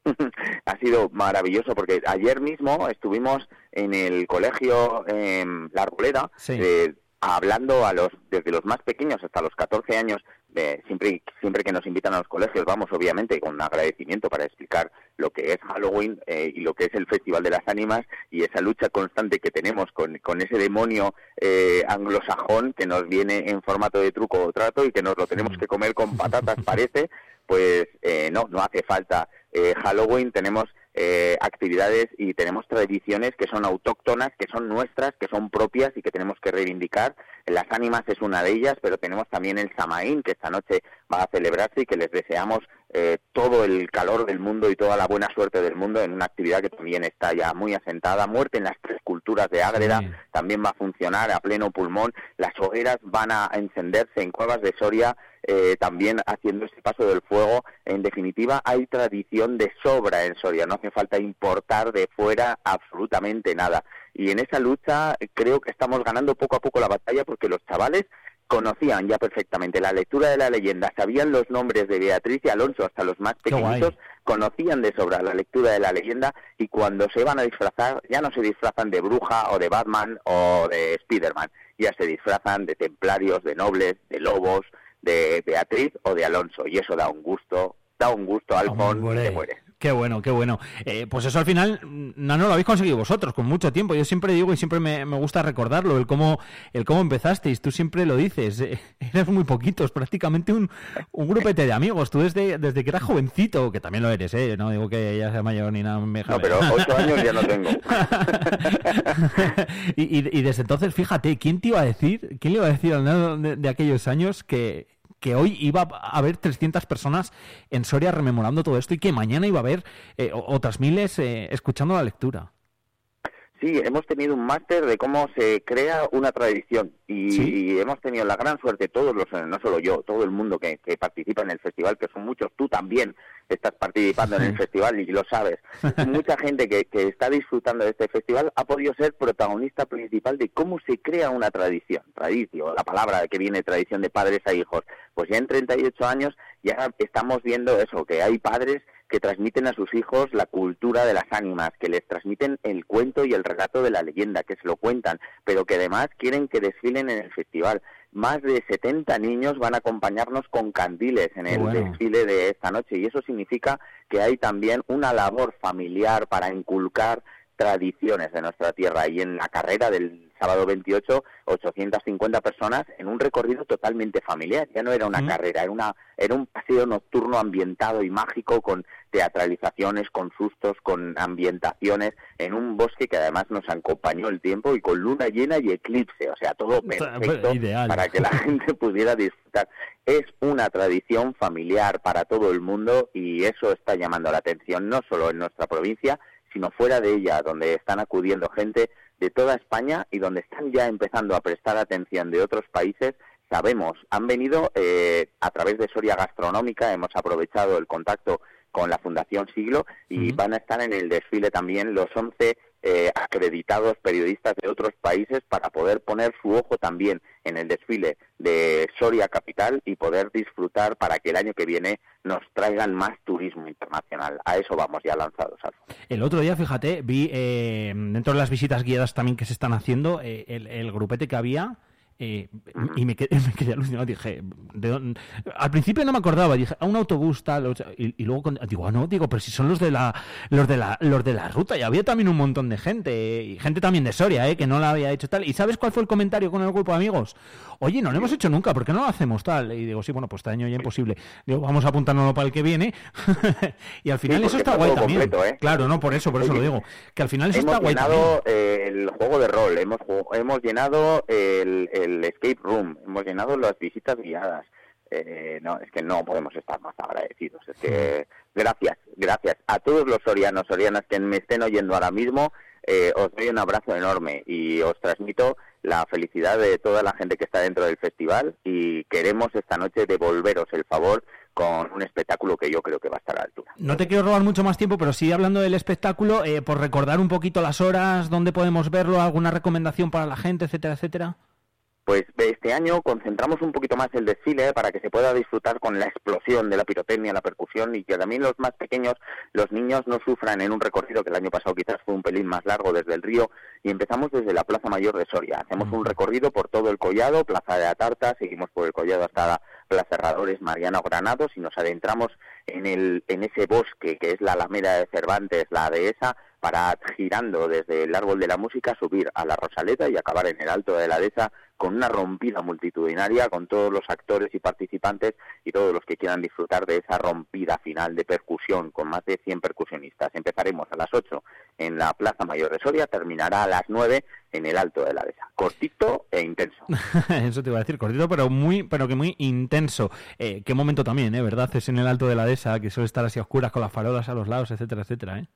[SPEAKER 10] ha sido maravilloso porque ayer mismo estuvimos en el colegio em, La Arboleda
[SPEAKER 1] Sí.
[SPEAKER 10] eh, hablando a los desde los más pequeños hasta los 14 años de- siempre siempre que nos invitan a los colegios vamos obviamente con agradecimiento para explicar lo que es Halloween eh, y lo que es el Festival de las Ánimas y esa lucha constante que tenemos con, con ese demonio eh, anglosajón que nos viene en formato de truco o trato y que nos lo tenemos que comer con patatas parece pues eh, no, no hace falta eh, Halloween, tenemos eh, actividades y tenemos tradiciones que son autóctonas, que son nuestras, que son propias y que tenemos que reivindicar. Las ánimas es una de ellas, pero tenemos también el Samaín, que esta noche va a celebrarse y que les deseamos eh, todo el calor del mundo y toda la buena suerte del mundo en una actividad que también está ya muy asentada. Muerte en las tres culturas de Ágreda
[SPEAKER 1] Sí.
[SPEAKER 10] también va a funcionar a pleno pulmón. Las hogueras van a encenderse en cuevas de Soria, eh, también haciendo ese paso del fuego. En definitiva, hay tradición de sobra en Soria. No hace falta importar de fuera absolutamente nada. Y en esa lucha eh, creo que estamos ganando poco a poco la batalla porque los chavales conocían ya perfectamente la lectura de la leyenda, sabían los nombres de Beatriz y Alonso, hasta los más pequeñitos, conocían de sobra la lectura de la leyenda y cuando se van a disfrazar ya no se disfrazan de bruja o de Batman o de Spiderman, ya se disfrazan de templarios, de nobles, de lobos, de Beatriz o de Alonso y eso da un gusto, da un gusto
[SPEAKER 1] Hombre,
[SPEAKER 10] que muere.
[SPEAKER 1] Qué bueno, qué bueno. Eh, pues eso al final, mm, no, no lo habéis conseguido vosotros, con mucho tiempo. Yo siempre digo y siempre me, me gusta recordarlo, el cómo, el cómo empezasteis. Tú siempre lo dices, eh, eres muy poquitos, prácticamente un, un grupete de amigos. Tú desde, desde que eras jovencito, que también lo eres, ¿eh? No digo que ya sea mayor ni nada. me-
[SPEAKER 10] No, pero ocho años ya no tengo.
[SPEAKER 1] y, y- y desde entonces, fíjate, ¿quién te iba a decir, quién le iba a decir al de, de aquellos años que, que hoy iba a haber 300 personas en Soria rememorando todo esto y que mañana iba a haber eh, otras miles eh, escuchando la lectura?
[SPEAKER 10] Sí, hemos tenido un máster de cómo se crea una tradición y,
[SPEAKER 1] Sí.
[SPEAKER 10] y hemos tenido la gran suerte, todos los, no solo yo, todo el mundo que, que participa en el festival, que son muchos, tú también estás participando en el festival y lo sabes. Mucha gente que, que está disfrutando de este festival ha podido ser protagonista principal de cómo se crea una tradición. Tradición, la palabra que viene tradición de padres a hijos. Pues ya en 38 años ya estamos viendo eso, que hay padres que transmiten a sus hijos la cultura de las ánimas, que les transmiten el cuento y el relato de la leyenda, que se lo cuentan, pero que además quieren que desfilen en el festival. Más de 70 niños van a acompañarnos con candiles en el
[SPEAKER 1] bueno.
[SPEAKER 10] desfile de esta noche y eso significa que hay también una labor familiar para inculcar tradiciones de nuestra tierra y en la carrera del sábado 28 850 personas en un recorrido totalmente familiar ya no era una
[SPEAKER 1] Mm.
[SPEAKER 10] carrera era una era un paseo nocturno ambientado y mágico con teatralizaciones con sustos con ambientaciones en un bosque que además nos acompañó el tiempo y con luna llena y eclipse o sea todo perfecto
[SPEAKER 1] Ideal.
[SPEAKER 10] para que la gente pudiera disfrutar es una tradición familiar para todo el mundo y eso está llamando la atención no solo en nuestra provincia sino fuera de ella, donde están acudiendo gente de toda España y donde están ya empezando a prestar atención de otros países. Sabemos, han venido eh, a través de Soria Gastronómica, hemos aprovechado el contacto con la Fundación Siglo y van a estar en el desfile también los 11 eh, acreditados periodistas de otros países para poder poner su ojo también en el desfile de Soria Capital y poder disfrutar para que el año que viene nos traigan más turismo internacional. A eso vamos ya lanzados. Alfonso.
[SPEAKER 1] El otro día, fíjate, vi eh, dentro de las visitas guiadas también que se están haciendo, eh, el, el grupete que había. Eh, y me quedé, me quedé alucinado. Dije, ¿de dónde? al principio no me acordaba. Dije, a un autobús tal. Y, y luego con- digo, ah, no, digo, pero si son los de la, los de la, los de la ruta. Y había también un montón de gente. Y gente también de Soria, eh, que no la había hecho tal. ¿Y sabes cuál fue el comentario con el grupo de amigos? Oye, no lo hemos hecho nunca, ¿por qué no lo hacemos tal? Y digo, sí, bueno, pues este año ya imposible. Digo, vamos a apuntárnoslo para el que viene. y al final
[SPEAKER 10] Sí,
[SPEAKER 1] eso está
[SPEAKER 10] está
[SPEAKER 1] guay también.
[SPEAKER 10] completo, ¿eh?
[SPEAKER 1] Claro, no, por eso, por eso lo digo. Que al final eso
[SPEAKER 10] hemos
[SPEAKER 1] está guay también.
[SPEAKER 10] llenado eh, el juego de rol, hemos, hemos llenado el, el escape room, hemos llenado las visitas guiadas. Eh, no, es que no podemos estar más agradecidos. Es que gracias, gracias a todos los sorianos, sorianas que me estén oyendo ahora mismo. eh, os doy un abrazo enorme y os transmito la felicidad de toda la gente que está dentro del festival y queremos esta noche devolveros el favor con un espectáculo que yo creo que va a estar a la altura.
[SPEAKER 1] No te quiero robar mucho más tiempo, pero sí hablando del espectáculo, eh, por recordar un poquito las horas, dónde podemos verlo, alguna recomendación para la gente, etcétera, etcétera.
[SPEAKER 10] Pues este año concentramos un poquito más el desfile para que se pueda disfrutar con la explosión de la pirotecnia, la percusión y que también los más pequeños, los niños, no sufran en un recorrido que el año pasado quizás fue un pelín más largo desde el río y empezamos desde la Plaza Mayor de Soria. Hacemos un recorrido por todo el collado, Plaza de Atarta, seguimos por el collado hasta la Plaza Herradores, Mariano Granados y nos adentramos en, el, en ese bosque que es la Alameda de Cervantes, la dehesa, para girando desde el árbol de la música subir a la Rosaleta y acabar en el alto de la dehesa con una rompida multitudinaria con todos los actores y participantes y todos los que quieran disfrutar de esa rompida final de percusión con más de 100 percusionistas. Empezaremos a las 8 en la Plaza Mayor de Soria, terminará a las 9 en el alto de la dehesa. Cortito e intenso.
[SPEAKER 1] Eso te iba a decir, cortito, pero muy, pero que muy intenso. Eh, qué momento también, ¿eh? ¿Verdad? Es en el alto de la dehesa, que suele estar así a oscuras con las farolas a los lados, etcétera, etcétera, ¿eh?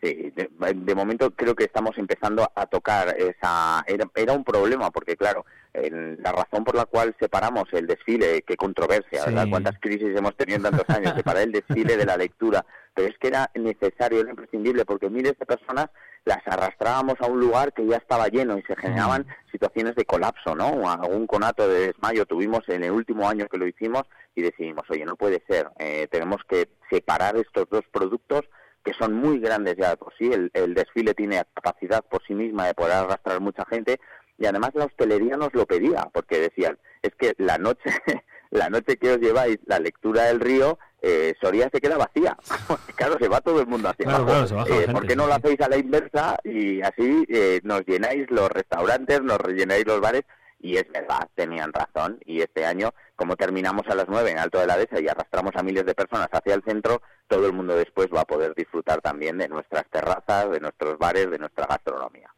[SPEAKER 10] Sí, de, de momento creo que estamos empezando a tocar esa... Era, era un problema porque, claro, el- la razón por la cual separamos el desfile, qué controversia, ¿verdad? Cuántas crisis hemos tenido en tantos años, separar el desfile de la lectura, pero es que era necesario, era imprescindible, porque miles de personas las arrastrábamos a un lugar que ya estaba lleno y se generaban situaciones de colapso, ¿no? Algún conato de desmayo tuvimos en el último año que lo hicimos y decidimos, oye, no puede ser, eh, tenemos que separar estos dos productos que son muy grandes ya de por sí. El, el desfile tiene capacidad por sí misma de poder arrastrar mucha gente y además la hostelería nos lo pedía porque decían es que la noche la noche que os lleváis la lectura del río eh, Soria se queda vacía claro se va todo el mundo hacia
[SPEAKER 1] Claro,
[SPEAKER 10] abajo
[SPEAKER 1] claro,
[SPEAKER 10] Eh,
[SPEAKER 1] gente,
[SPEAKER 10] ¿por qué no
[SPEAKER 1] sí,
[SPEAKER 10] lo hacéis a la inversa y así eh, nos llenáis los restaurantes nos rellenáis los bares y es verdad, tenían razón. Y este año, como terminamos a las 9 en Alto de la Dehesa y arrastramos a miles de personas hacia el centro, todo el mundo después va a poder disfrutar también de nuestras terrazas, de nuestros bares, de nuestra gastronomía.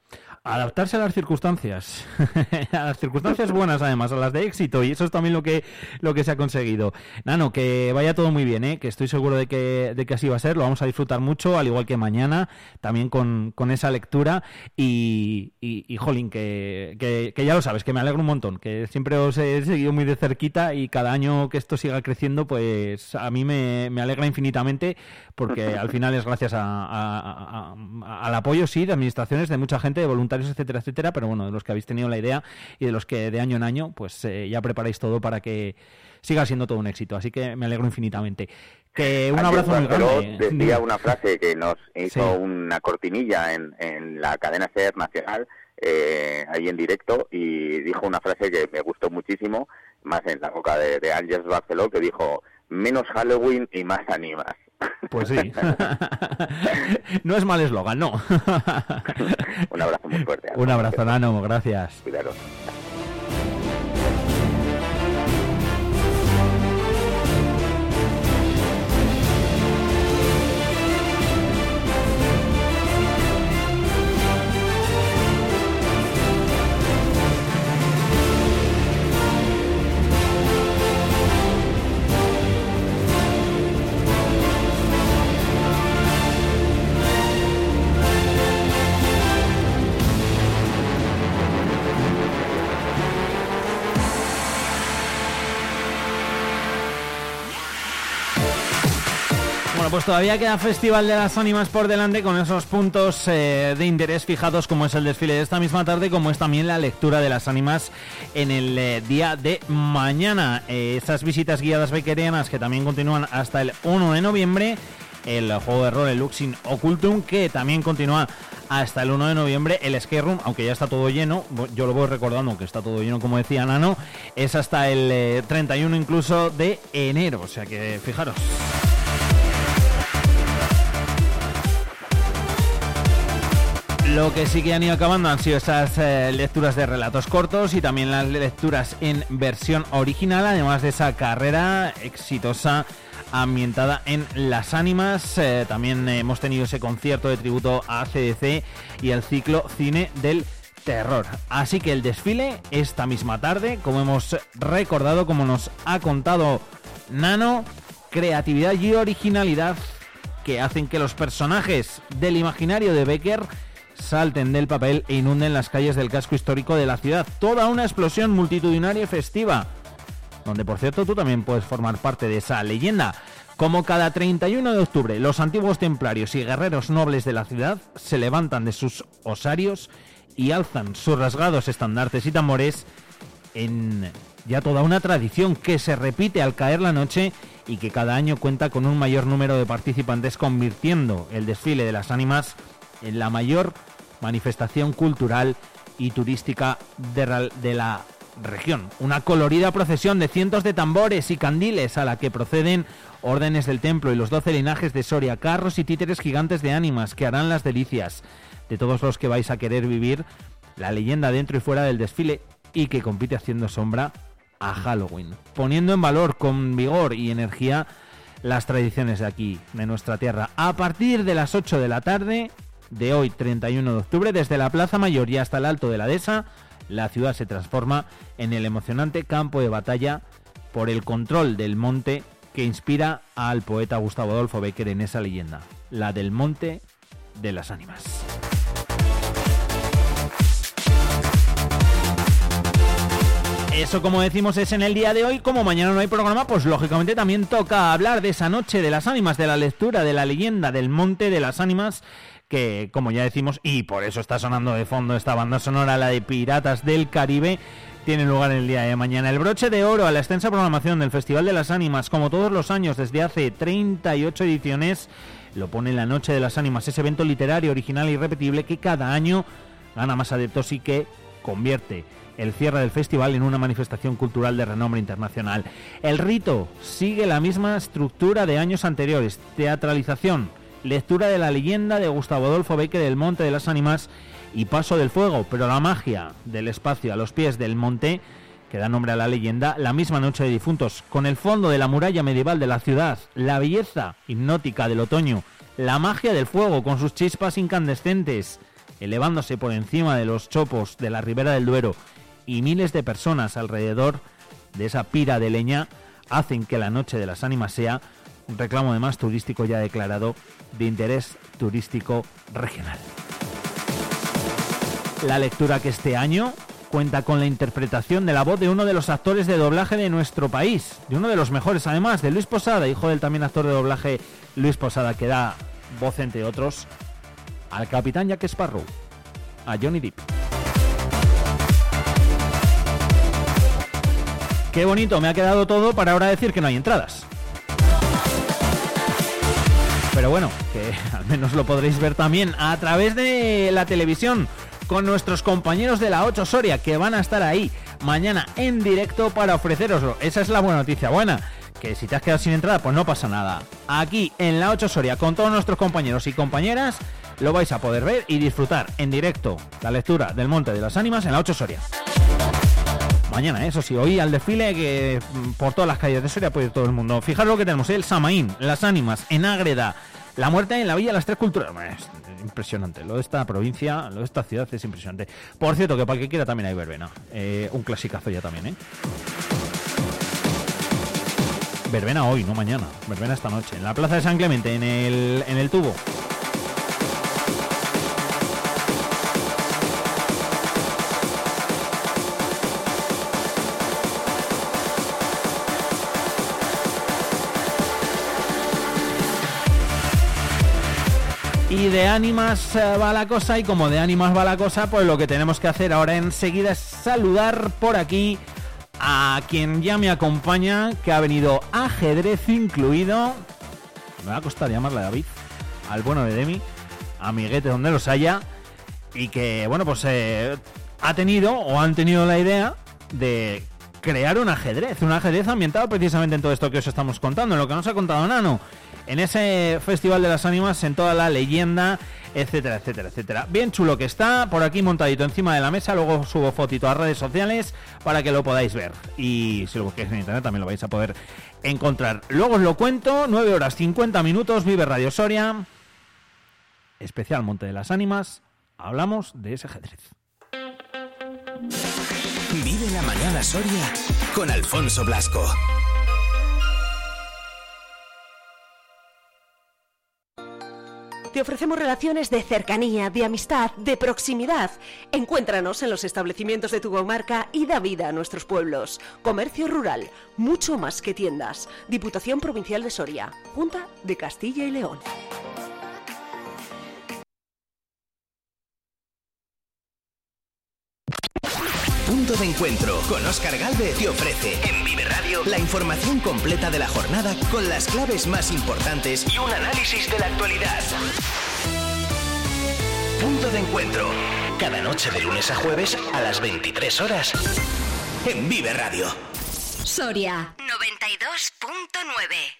[SPEAKER 1] Adaptarse a las circunstancias. a las circunstancias buenas, además, a las de éxito. Y eso es también lo que, lo que se ha conseguido. Nano, que vaya todo muy bien, ¿eh? que estoy seguro de que, de que así va a ser. Lo vamos a disfrutar mucho, al igual que mañana, también con, con esa lectura. Y, y, jolín, que, que, que ya lo sabes, que me alegro un montón. Que siempre os he seguido muy de cerquita y cada año que esto siga creciendo, pues a mí me, me alegra infinitamente porque al final es gracias a, a- a- al apoyo, sí, de administraciones, de mucha gente, de voluntarios, etcétera, etcétera, pero bueno, de los que habéis tenido la idea y de los que de año en año, pues eh, ya preparáis todo para que siga siendo todo un éxito. Así que me alegro infinitamente. Que un
[SPEAKER 10] Ayer
[SPEAKER 1] abrazo muy grande.
[SPEAKER 10] decía
[SPEAKER 1] Dime.
[SPEAKER 10] una frase que nos hizo
[SPEAKER 1] Sí.
[SPEAKER 10] una cortinilla en, en la cadena SER nacional, eh, ahí en directo, y dijo una frase que me gustó muchísimo, más en la boca de, de Ángels Barceló, que dijo, menos Halloween y más ánimas.
[SPEAKER 1] Pues sí. no es mal eslogan, no.
[SPEAKER 10] Un abrazo muy fuerte.
[SPEAKER 1] un abrazo, Nano, gracias.
[SPEAKER 10] Cuidaros.
[SPEAKER 1] Pues todavía queda Festival de las Ánimas por delante con esos puntos eh, de interés fijados como es el desfile de esta misma tarde, como es también la lectura de las ánimas en el eh, día de mañana. Eh, esas visitas guiadas bequerianas que también continúan hasta el 1 de noviembre. El juego de rol, el Luxin Occultum, que también continúa hasta el 1 de noviembre. El Escape Room, aunque ya está todo lleno, yo lo voy recordando que está todo lleno, como decía Nano, es hasta el eh, 31 incluso de enero. O sea que fijaros. Lo que sí que han ido acabando han sido esas eh, lecturas de relatos cortos y también las lecturas en versión original, además de esa carrera exitosa ambientada en Las Ánimas. Eh, también hemos tenido ese concierto de tributo a CDC y el ciclo Cine del Terror. Así que el desfile esta misma tarde, como hemos recordado, como nos ha contado Nano, creatividad y originalidad que hacen que los personajes del imaginario de Becker salten del papel e inunden las calles del casco histórico de la ciudad. Toda una explosión multitudinaria y festiva, donde por cierto tú también puedes formar parte de esa leyenda. Como cada 31 de octubre, los antiguos templarios y guerreros nobles de la ciudad se levantan de sus osarios y alzan sus rasgados estandartes y tambores en ya toda una tradición que se repite al caer la noche y que cada año cuenta con un mayor número de participantes, convirtiendo el desfile de las ánimas en la mayor manifestación cultural y turística de, la región. Una colorida procesión de cientos de tambores y candiles a la que proceden órdenes del templo y los doce linajes de Soria, carros y títeres gigantes de ánimas que harán las delicias de todos los que vais a querer vivir la leyenda dentro y fuera del desfile y que compite haciendo sombra a Halloween, poniendo en valor con vigor y energía las tradiciones de aquí, de nuestra tierra. A partir de las 8 de la tarde de hoy, 31 de octubre, desde la Plaza Mayor y hasta el Alto de la Dehesa, la ciudad se transforma en el emocionante campo de batalla por el control del monte que inspira al poeta Gustavo Adolfo Becker en esa leyenda, la del monte de las ánimas. Eso, como decimos, es en el día de hoy. Como mañana no hay programa, pues lógicamente también toca hablar de esa noche de las ánimas, de la lectura, de la leyenda del monte de las ánimas, que, como ya decimos, y por eso está sonando de fondo esta banda sonora, la de Piratas del Caribe, tiene lugar el día de mañana. El broche de oro a la extensa programación del Festival de las Ánimas, como todos los años desde hace 38 ediciones, lo pone la Noche de las Ánimas, ese evento literario original e irrepetible que cada año gana más adeptos y que convierte el cierre del festival en una manifestación cultural de renombre internacional. El rito sigue la misma estructura de años anteriores, teatralización, lectura de la leyenda de Gustavo Adolfo Becker del Monte de las Ánimas y Paso del Fuego, pero la magia del espacio a los pies del monte que da nombre a la leyenda, la misma noche de difuntos, con el fondo de la muralla medieval de la ciudad, la belleza hipnótica del otoño, la magia del fuego con sus chispas incandescentes, elevándose por encima de los chopos de la ribera del Duero, y miles de personas alrededor de esa pira de leña, hacen que la Noche de las Ánimas sea un reclamo además turístico ya declarado de interés turístico regional. La lectura que este año cuenta con la interpretación de la voz de uno de los actores de doblaje de nuestro país, de uno de los mejores además, de Luis Posada, hijo del también actor de doblaje Luis Posada, que da voz entre otros al capitán Jack Sparrow, a Johnny Depp. Qué bonito, me ha quedado todo para ahora decir que no hay entradas. Pero bueno, que al menos lo podréis ver también a través de la televisión con nuestros compañeros de la 8 Soria que van a estar ahí mañana en directo para ofreceroslo. Esa es la buena noticia buena. Que si te has quedado sin entrada, pues no pasa nada. Aquí en la 8 Soria, con todos nuestros compañeros y compañeras, lo vais a poder ver y disfrutar en directo la lectura del Monte de las Ánimas en la 8 Soria. Mañana, ¿eh? eso sí, hoy al desfile que mm, por todas las calles de Soria puede ir todo el mundo. Fijaros lo que tenemos, ¿eh? el Samaín, las ánimas, en Ágreda, la muerte en la villa, las tres culturas. Impresionante, lo de esta provincia, lo de esta ciudad es impresionante. Por cierto, que para que quiera también hay verbena. Eh, un clasicazo ya también, ¿eh? Verbena hoy, no mañana. Verbena esta noche. En la plaza de San Clemente, en el, en el tubo. Y de ánimas eh, va la cosa y como de ánimas va la cosa, pues lo que tenemos que hacer ahora enseguida es saludar por aquí a quien ya me acompaña, que ha venido ajedrez incluido. Me va a costar llamarle a David, al bueno de Demi, amiguete donde los haya, y que, bueno, pues eh, ha tenido o han tenido la idea de crear un ajedrez, un ajedrez ambientado precisamente en todo esto que os estamos contando, en lo que nos ha contado Nano, en ese Festival de las Ánimas, en toda la leyenda, etcétera, etcétera, etcétera. Bien chulo que está, por aquí montadito encima de la mesa, luego subo fotito a redes sociales para que lo podáis ver. Y si lo busquáis en internet también lo vais a poder encontrar. Luego os lo cuento, 9 horas 50 minutos, Vive Radio Soria, especial Monte de las Ánimas, hablamos de ese ajedrez.
[SPEAKER 6] Vive la mañana Soria con Alfonso Blasco.
[SPEAKER 4] Te ofrecemos relaciones de cercanía, de amistad, de proximidad. Encuéntranos en los establecimientos de tu comarca y da vida a nuestros pueblos. Comercio rural, mucho más que tiendas. Diputación Provincial de Soria, Junta de Castilla y León.
[SPEAKER 6] Punto de encuentro con Oscar Galvez te ofrece en Vive Radio la información completa de la jornada con las claves más importantes y un análisis de la actualidad. Punto de encuentro. Cada noche de lunes a jueves a las 23 horas en Vive Radio.
[SPEAKER 8] Soria 92.9.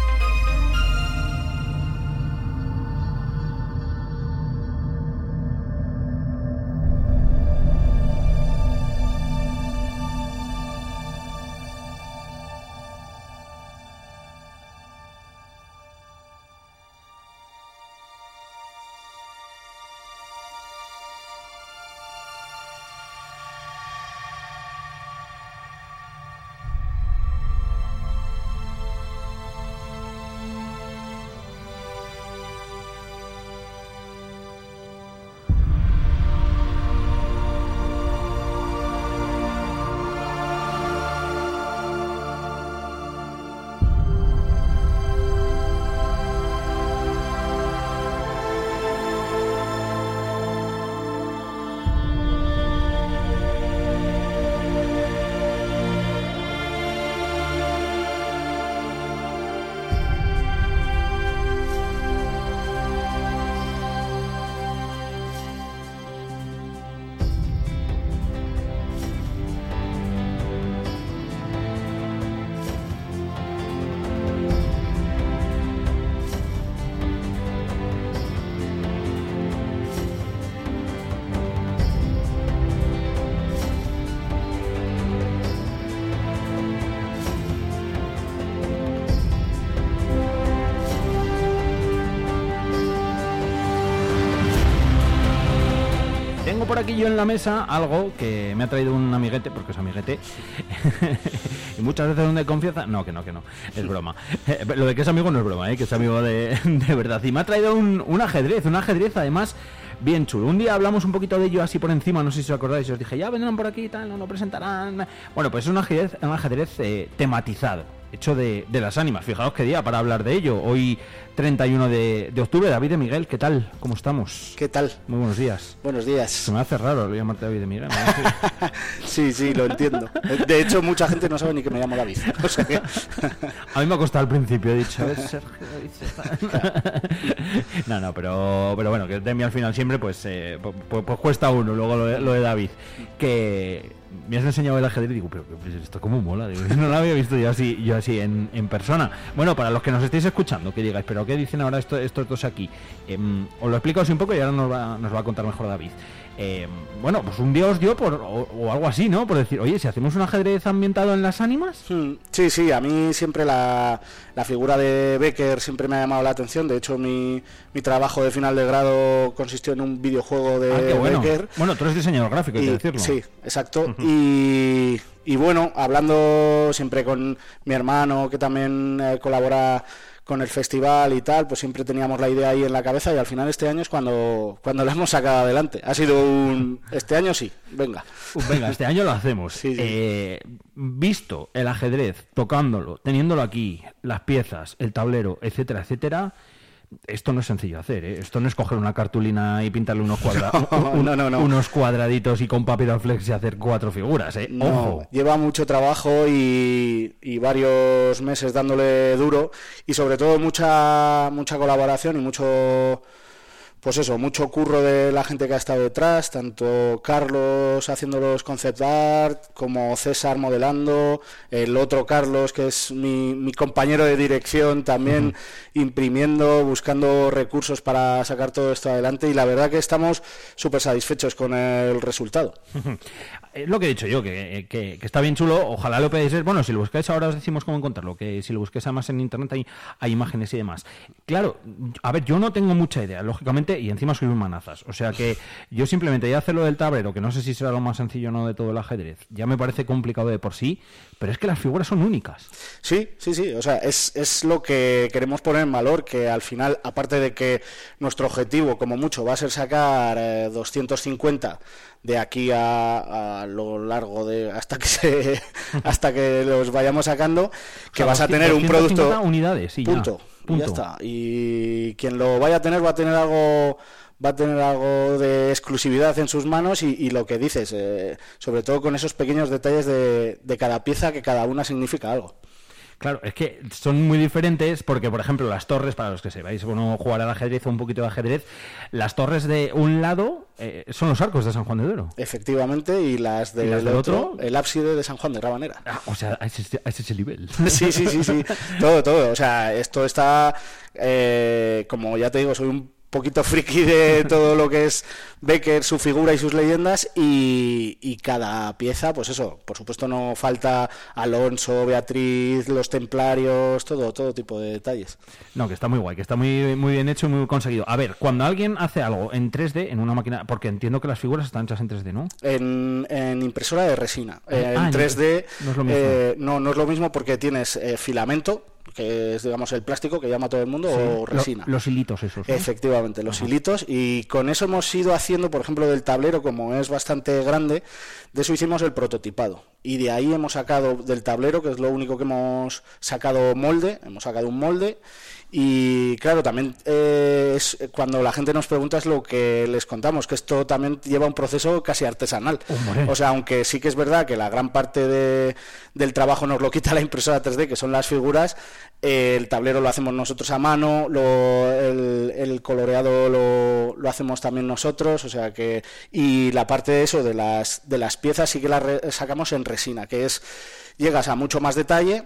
[SPEAKER 1] Aquí yo en la mesa algo que me ha traído un amiguete, porque es amiguete. y muchas veces donde confianza. No, que no, que no. Es broma. Lo de que es amigo no es broma, ¿eh? que es amigo de, de verdad. Y me ha traído un, un ajedrez, un ajedrez además bien chulo. Un día hablamos un poquito de ello así por encima, no sé si os acordáis. Os dije, ya vendrán por aquí tal, no lo presentarán. Bueno, pues es un ajedrez, un ajedrez eh, tematizado, hecho de, de las ánimas. Fijaos qué día para hablar de ello. Hoy 31 de, de octubre, David de Miguel, ¿qué tal? ¿Cómo estamos?
[SPEAKER 11] ¿Qué tal?
[SPEAKER 1] Muy buenos días.
[SPEAKER 11] Buenos días.
[SPEAKER 1] Se me hace raro llamarte David de Miguel.
[SPEAKER 11] Sí, sí, lo entiendo. De hecho, mucha gente no sabe ni que me llamo David. O sea que...
[SPEAKER 1] A mí me ha costado al principio, he dicho, a ver, Sergio, David, No, no, pero, pero bueno, que Demi al final siempre pues, eh, pues, pues cuesta uno, luego lo de, lo de David. Que me has enseñado el ajedrez y digo, pero, esto cómo mola, Digo, no lo había visto yo así, yo así en, persona. Bueno, para los que nos estéis escuchando, que digáis, pero ¿qué dicen ahora esto, estos dos aquí? Em, os lo explico así un poco y ahora nos va, nos va a contar mejor David. Em, bueno, pues un día os dio por, o, o algo así, ¿no? Por decir, oye, si hacemos un ajedrez ambientado en las ánimas,
[SPEAKER 11] Sí, sí, a mí siempre la, la figura de Becker siempre me ha llamado la atención. De hecho, mi, mi trabajo de final de grado consistió en un videojuego de
[SPEAKER 1] Ah, bueno.
[SPEAKER 11] Becker.
[SPEAKER 1] Bueno, tú eres diseñador gráfico, hay que
[SPEAKER 11] Y-
[SPEAKER 1] decirlo.
[SPEAKER 11] Sí, exacto. y, y bueno, hablando siempre con mi hermano, que también eh, colabora con el festival y tal, pues siempre teníamos la idea ahí en la cabeza y al final este año es cuando, cuando la hemos sacado adelante. Ha sido un... Este año sí, venga.
[SPEAKER 1] Venga, este año lo hacemos.
[SPEAKER 11] Sí, sí.
[SPEAKER 1] Eh, visto el ajedrez, tocándolo, teniéndolo aquí, las piezas, el tablero, etcétera, etcétera, esto no es sencillo hacer, ¿eh? Esto no es coger una cartulina y pintarle unos, cuadra-
[SPEAKER 11] No,
[SPEAKER 1] un-
[SPEAKER 11] no, no, no.
[SPEAKER 1] unos cuadraditos y con papel flex y hacer cuatro figuras, ¿eh? Ojo.
[SPEAKER 11] lleva mucho trabajo y, y varios meses dándole duro y sobre todo mucha mucha colaboración y mucho pues eso, mucho curro de la gente que ha estado detrás, tanto Carlos haciendo los concept art, como César modelando, el otro Carlos que es mi, mi compañero de dirección también imprimiendo, buscando recursos para sacar todo esto adelante y la verdad que estamos súper satisfechos con el resultado.
[SPEAKER 1] Es lo que he dicho yo, que, que- que está bien chulo. Ojalá lo podáis ver. Bueno, si lo buscáis ahora os decimos cómo encontrarlo. Que si lo busquéis además en internet hay, hay imágenes y demás. Claro, a ver, yo no tengo mucha idea, lógicamente, y encima soy un manazas. O sea que yo simplemente ya hacerlo del tablero, que no sé si será lo más sencillo o no de todo el ajedrez, ya me parece complicado de por sí, pero es que las figuras son únicas.
[SPEAKER 11] Sí, sí, sí. O sea, es, es lo que queremos poner en valor, que al final, aparte de que nuestro objetivo, como mucho, va a ser sacar eh, 250 de aquí a, a lo largo de hasta que se hasta que los vayamos sacando, que
[SPEAKER 1] O sea,
[SPEAKER 11] vas a tener un
[SPEAKER 1] 250
[SPEAKER 11] producto
[SPEAKER 1] unidades, sí, ya.
[SPEAKER 11] Y ya está. Y quien lo vaya a tener va a tener algo va a tener algo de exclusividad en sus manos y, lo que dices, eh, sobre todo con esos pequeños detalles de, de cada pieza que cada una significa algo.
[SPEAKER 1] Claro, es que son muy diferentes porque, por ejemplo, las torres, para los que se vais bueno, jugar al ajedrez o un poquito de ajedrez, las torres de un lado eh, son los arcos de San Juan de Duero.
[SPEAKER 11] Efectivamente, y las del,
[SPEAKER 1] ¿Y las del
[SPEAKER 11] otro,
[SPEAKER 1] otro?
[SPEAKER 11] el ábside de San Juan de Rabanera.
[SPEAKER 1] Ah, o sea, a ese, a ese es el nivel.
[SPEAKER 11] Sí, sí, sí, sí. Todo, todo. O sea, esto está, eh, como ya te digo, soy un poquito friki de todo lo que es Becker, su figura y sus leyendas y, y cada pieza, pues eso, por supuesto no falta Alonso, Beatriz, los templarios, todo, todo tipo de detalles.
[SPEAKER 1] No, que está muy guay, que está muy, muy bien hecho y muy conseguido. A ver, cuando alguien hace algo en 3D, en una máquina, porque entiendo que las figuras están hechas en 3D, ¿no?
[SPEAKER 11] En, en impresora de resina.
[SPEAKER 1] Ah,
[SPEAKER 11] en
[SPEAKER 1] en-
[SPEAKER 11] 3D
[SPEAKER 1] no es lo mismo.
[SPEAKER 11] eh, no, no es lo mismo porque tienes eh, filamento, que es digamos el plástico que llama todo el mundo, o
[SPEAKER 1] Lo-
[SPEAKER 11] resina.
[SPEAKER 1] los hilitos esos. ¿no?
[SPEAKER 11] Efectivamente, los hilitos. Y con eso hemos ido haciendo, por ejemplo, del tablero, como es bastante grande, de eso hicimos el prototipado. Y de ahí hemos sacado del tablero, que es lo único que hemos sacado molde, hemos sacado un molde. Y claro, también eh, es, cuando la gente nos pregunta es lo que les contamos, que esto también lleva un proceso casi artesanal.
[SPEAKER 1] Hombre.
[SPEAKER 11] O sea, aunque sí que es verdad que la gran parte de- del trabajo nos lo quita la impresora 3D, que son las figuras, eh, el tablero lo hacemos nosotros a mano, lo- el, el coloreado lo, lo hacemos también nosotros, o sea que y la parte de eso de las de las piezas sí que las sacamos en resina, que es llegas a mucho más detalle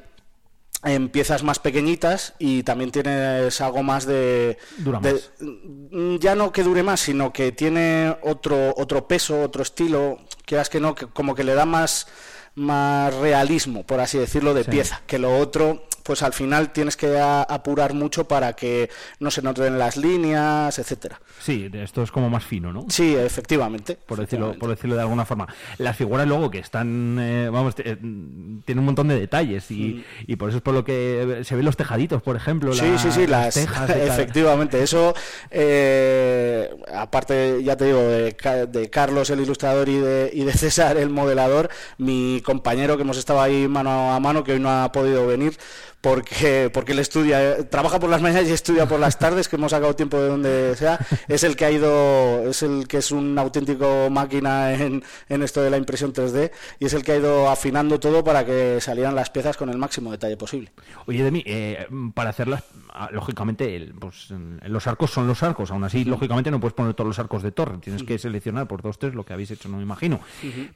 [SPEAKER 11] en piezas más pequeñitas y también tienes algo más de,
[SPEAKER 1] Dura
[SPEAKER 11] de-
[SPEAKER 1] más.
[SPEAKER 11] mm, ya no que dure más sino que tiene otro otro peso otro estilo quieras que no que como que le da más más realismo por así decirlo de
[SPEAKER 1] Sí.
[SPEAKER 11] pieza que lo otro pues al final tienes que apurar mucho para que no se noten las líneas etcétera
[SPEAKER 1] Sí, esto es como más fino, ¿no?
[SPEAKER 11] sí efectivamente
[SPEAKER 1] Por decirlo, por decirlo de alguna forma. Las figuras luego que están, eh, vamos, eh, tienen un montón de detalles y, y por eso es por lo que se ven los tejaditos, por ejemplo.
[SPEAKER 11] Sí,
[SPEAKER 1] la-
[SPEAKER 11] sí, sí, las,
[SPEAKER 1] tejas
[SPEAKER 11] efectivamente. Eso, eh, aparte, ya te digo, de, de Carlos, el ilustrador, y de, y de César, el modelador, mi compañero que hemos estado ahí mano a mano, que hoy no ha podido venir, porque, porque él estudia, eh, trabaja por las mañanas y estudia por las tardes, que hemos sacado tiempo de donde sea, es el que ha ido, es el que es un auténtico máquina en, en esto de la impresión 3D y es el que ha ido afinando todo para que salieran las piezas con el máximo detalle posible.
[SPEAKER 1] Oye, Demi, eh, para hacerlas, ah, lógicamente, pues, los arcos son los arcos. Aún así, lógicamente, no puedes poner todos los arcos de torre. Tienes que seleccionar por dos, tres lo que habéis hecho, no me imagino.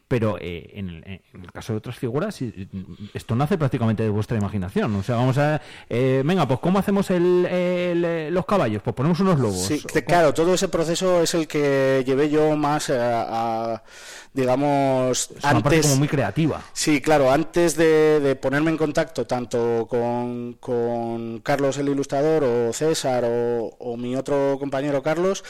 [SPEAKER 1] Pero eh, en, el, en el caso de otras figuras, sí, esto nace prácticamente de vuestra imaginación. O sea, vamos a. eh, venga, pues, ¿cómo hacemos el, el, eh, los caballos? Pues ponemos unos lobos.
[SPEAKER 11] Sí, claro, todo ese proceso es el que llevé yo más eh, a, a, digamos,
[SPEAKER 1] Es una parte
[SPEAKER 11] antes...
[SPEAKER 1] como muy creativa.
[SPEAKER 11] Sí, claro, antes de, de ponerme en contacto tanto con, con Carlos el ilustrador o César o, o mi otro compañero Carlos,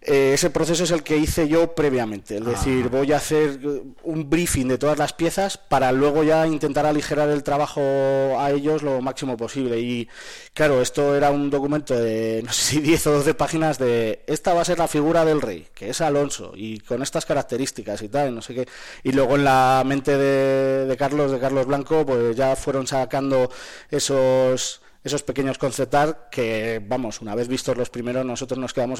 [SPEAKER 11] eh, ese proceso es el que hice yo previamente. Es decir, voy a hacer eh, un briefing de todas las piezas para luego ya intentar aligerar el trabajo a ellos lo máximo posible. Y claro, esto era un documento de, no sé si 10 o 12 páginas de, esta va a ser la figura del rey, que es Alonso, y con estas características y tal, no sé qué. Y luego en la mente de, de Carlos, de Carlos Blanco, pues ya fueron sacando esos esos pequeños concept art que, vamos, una vez vistos los primeros, nosotros nos quedamos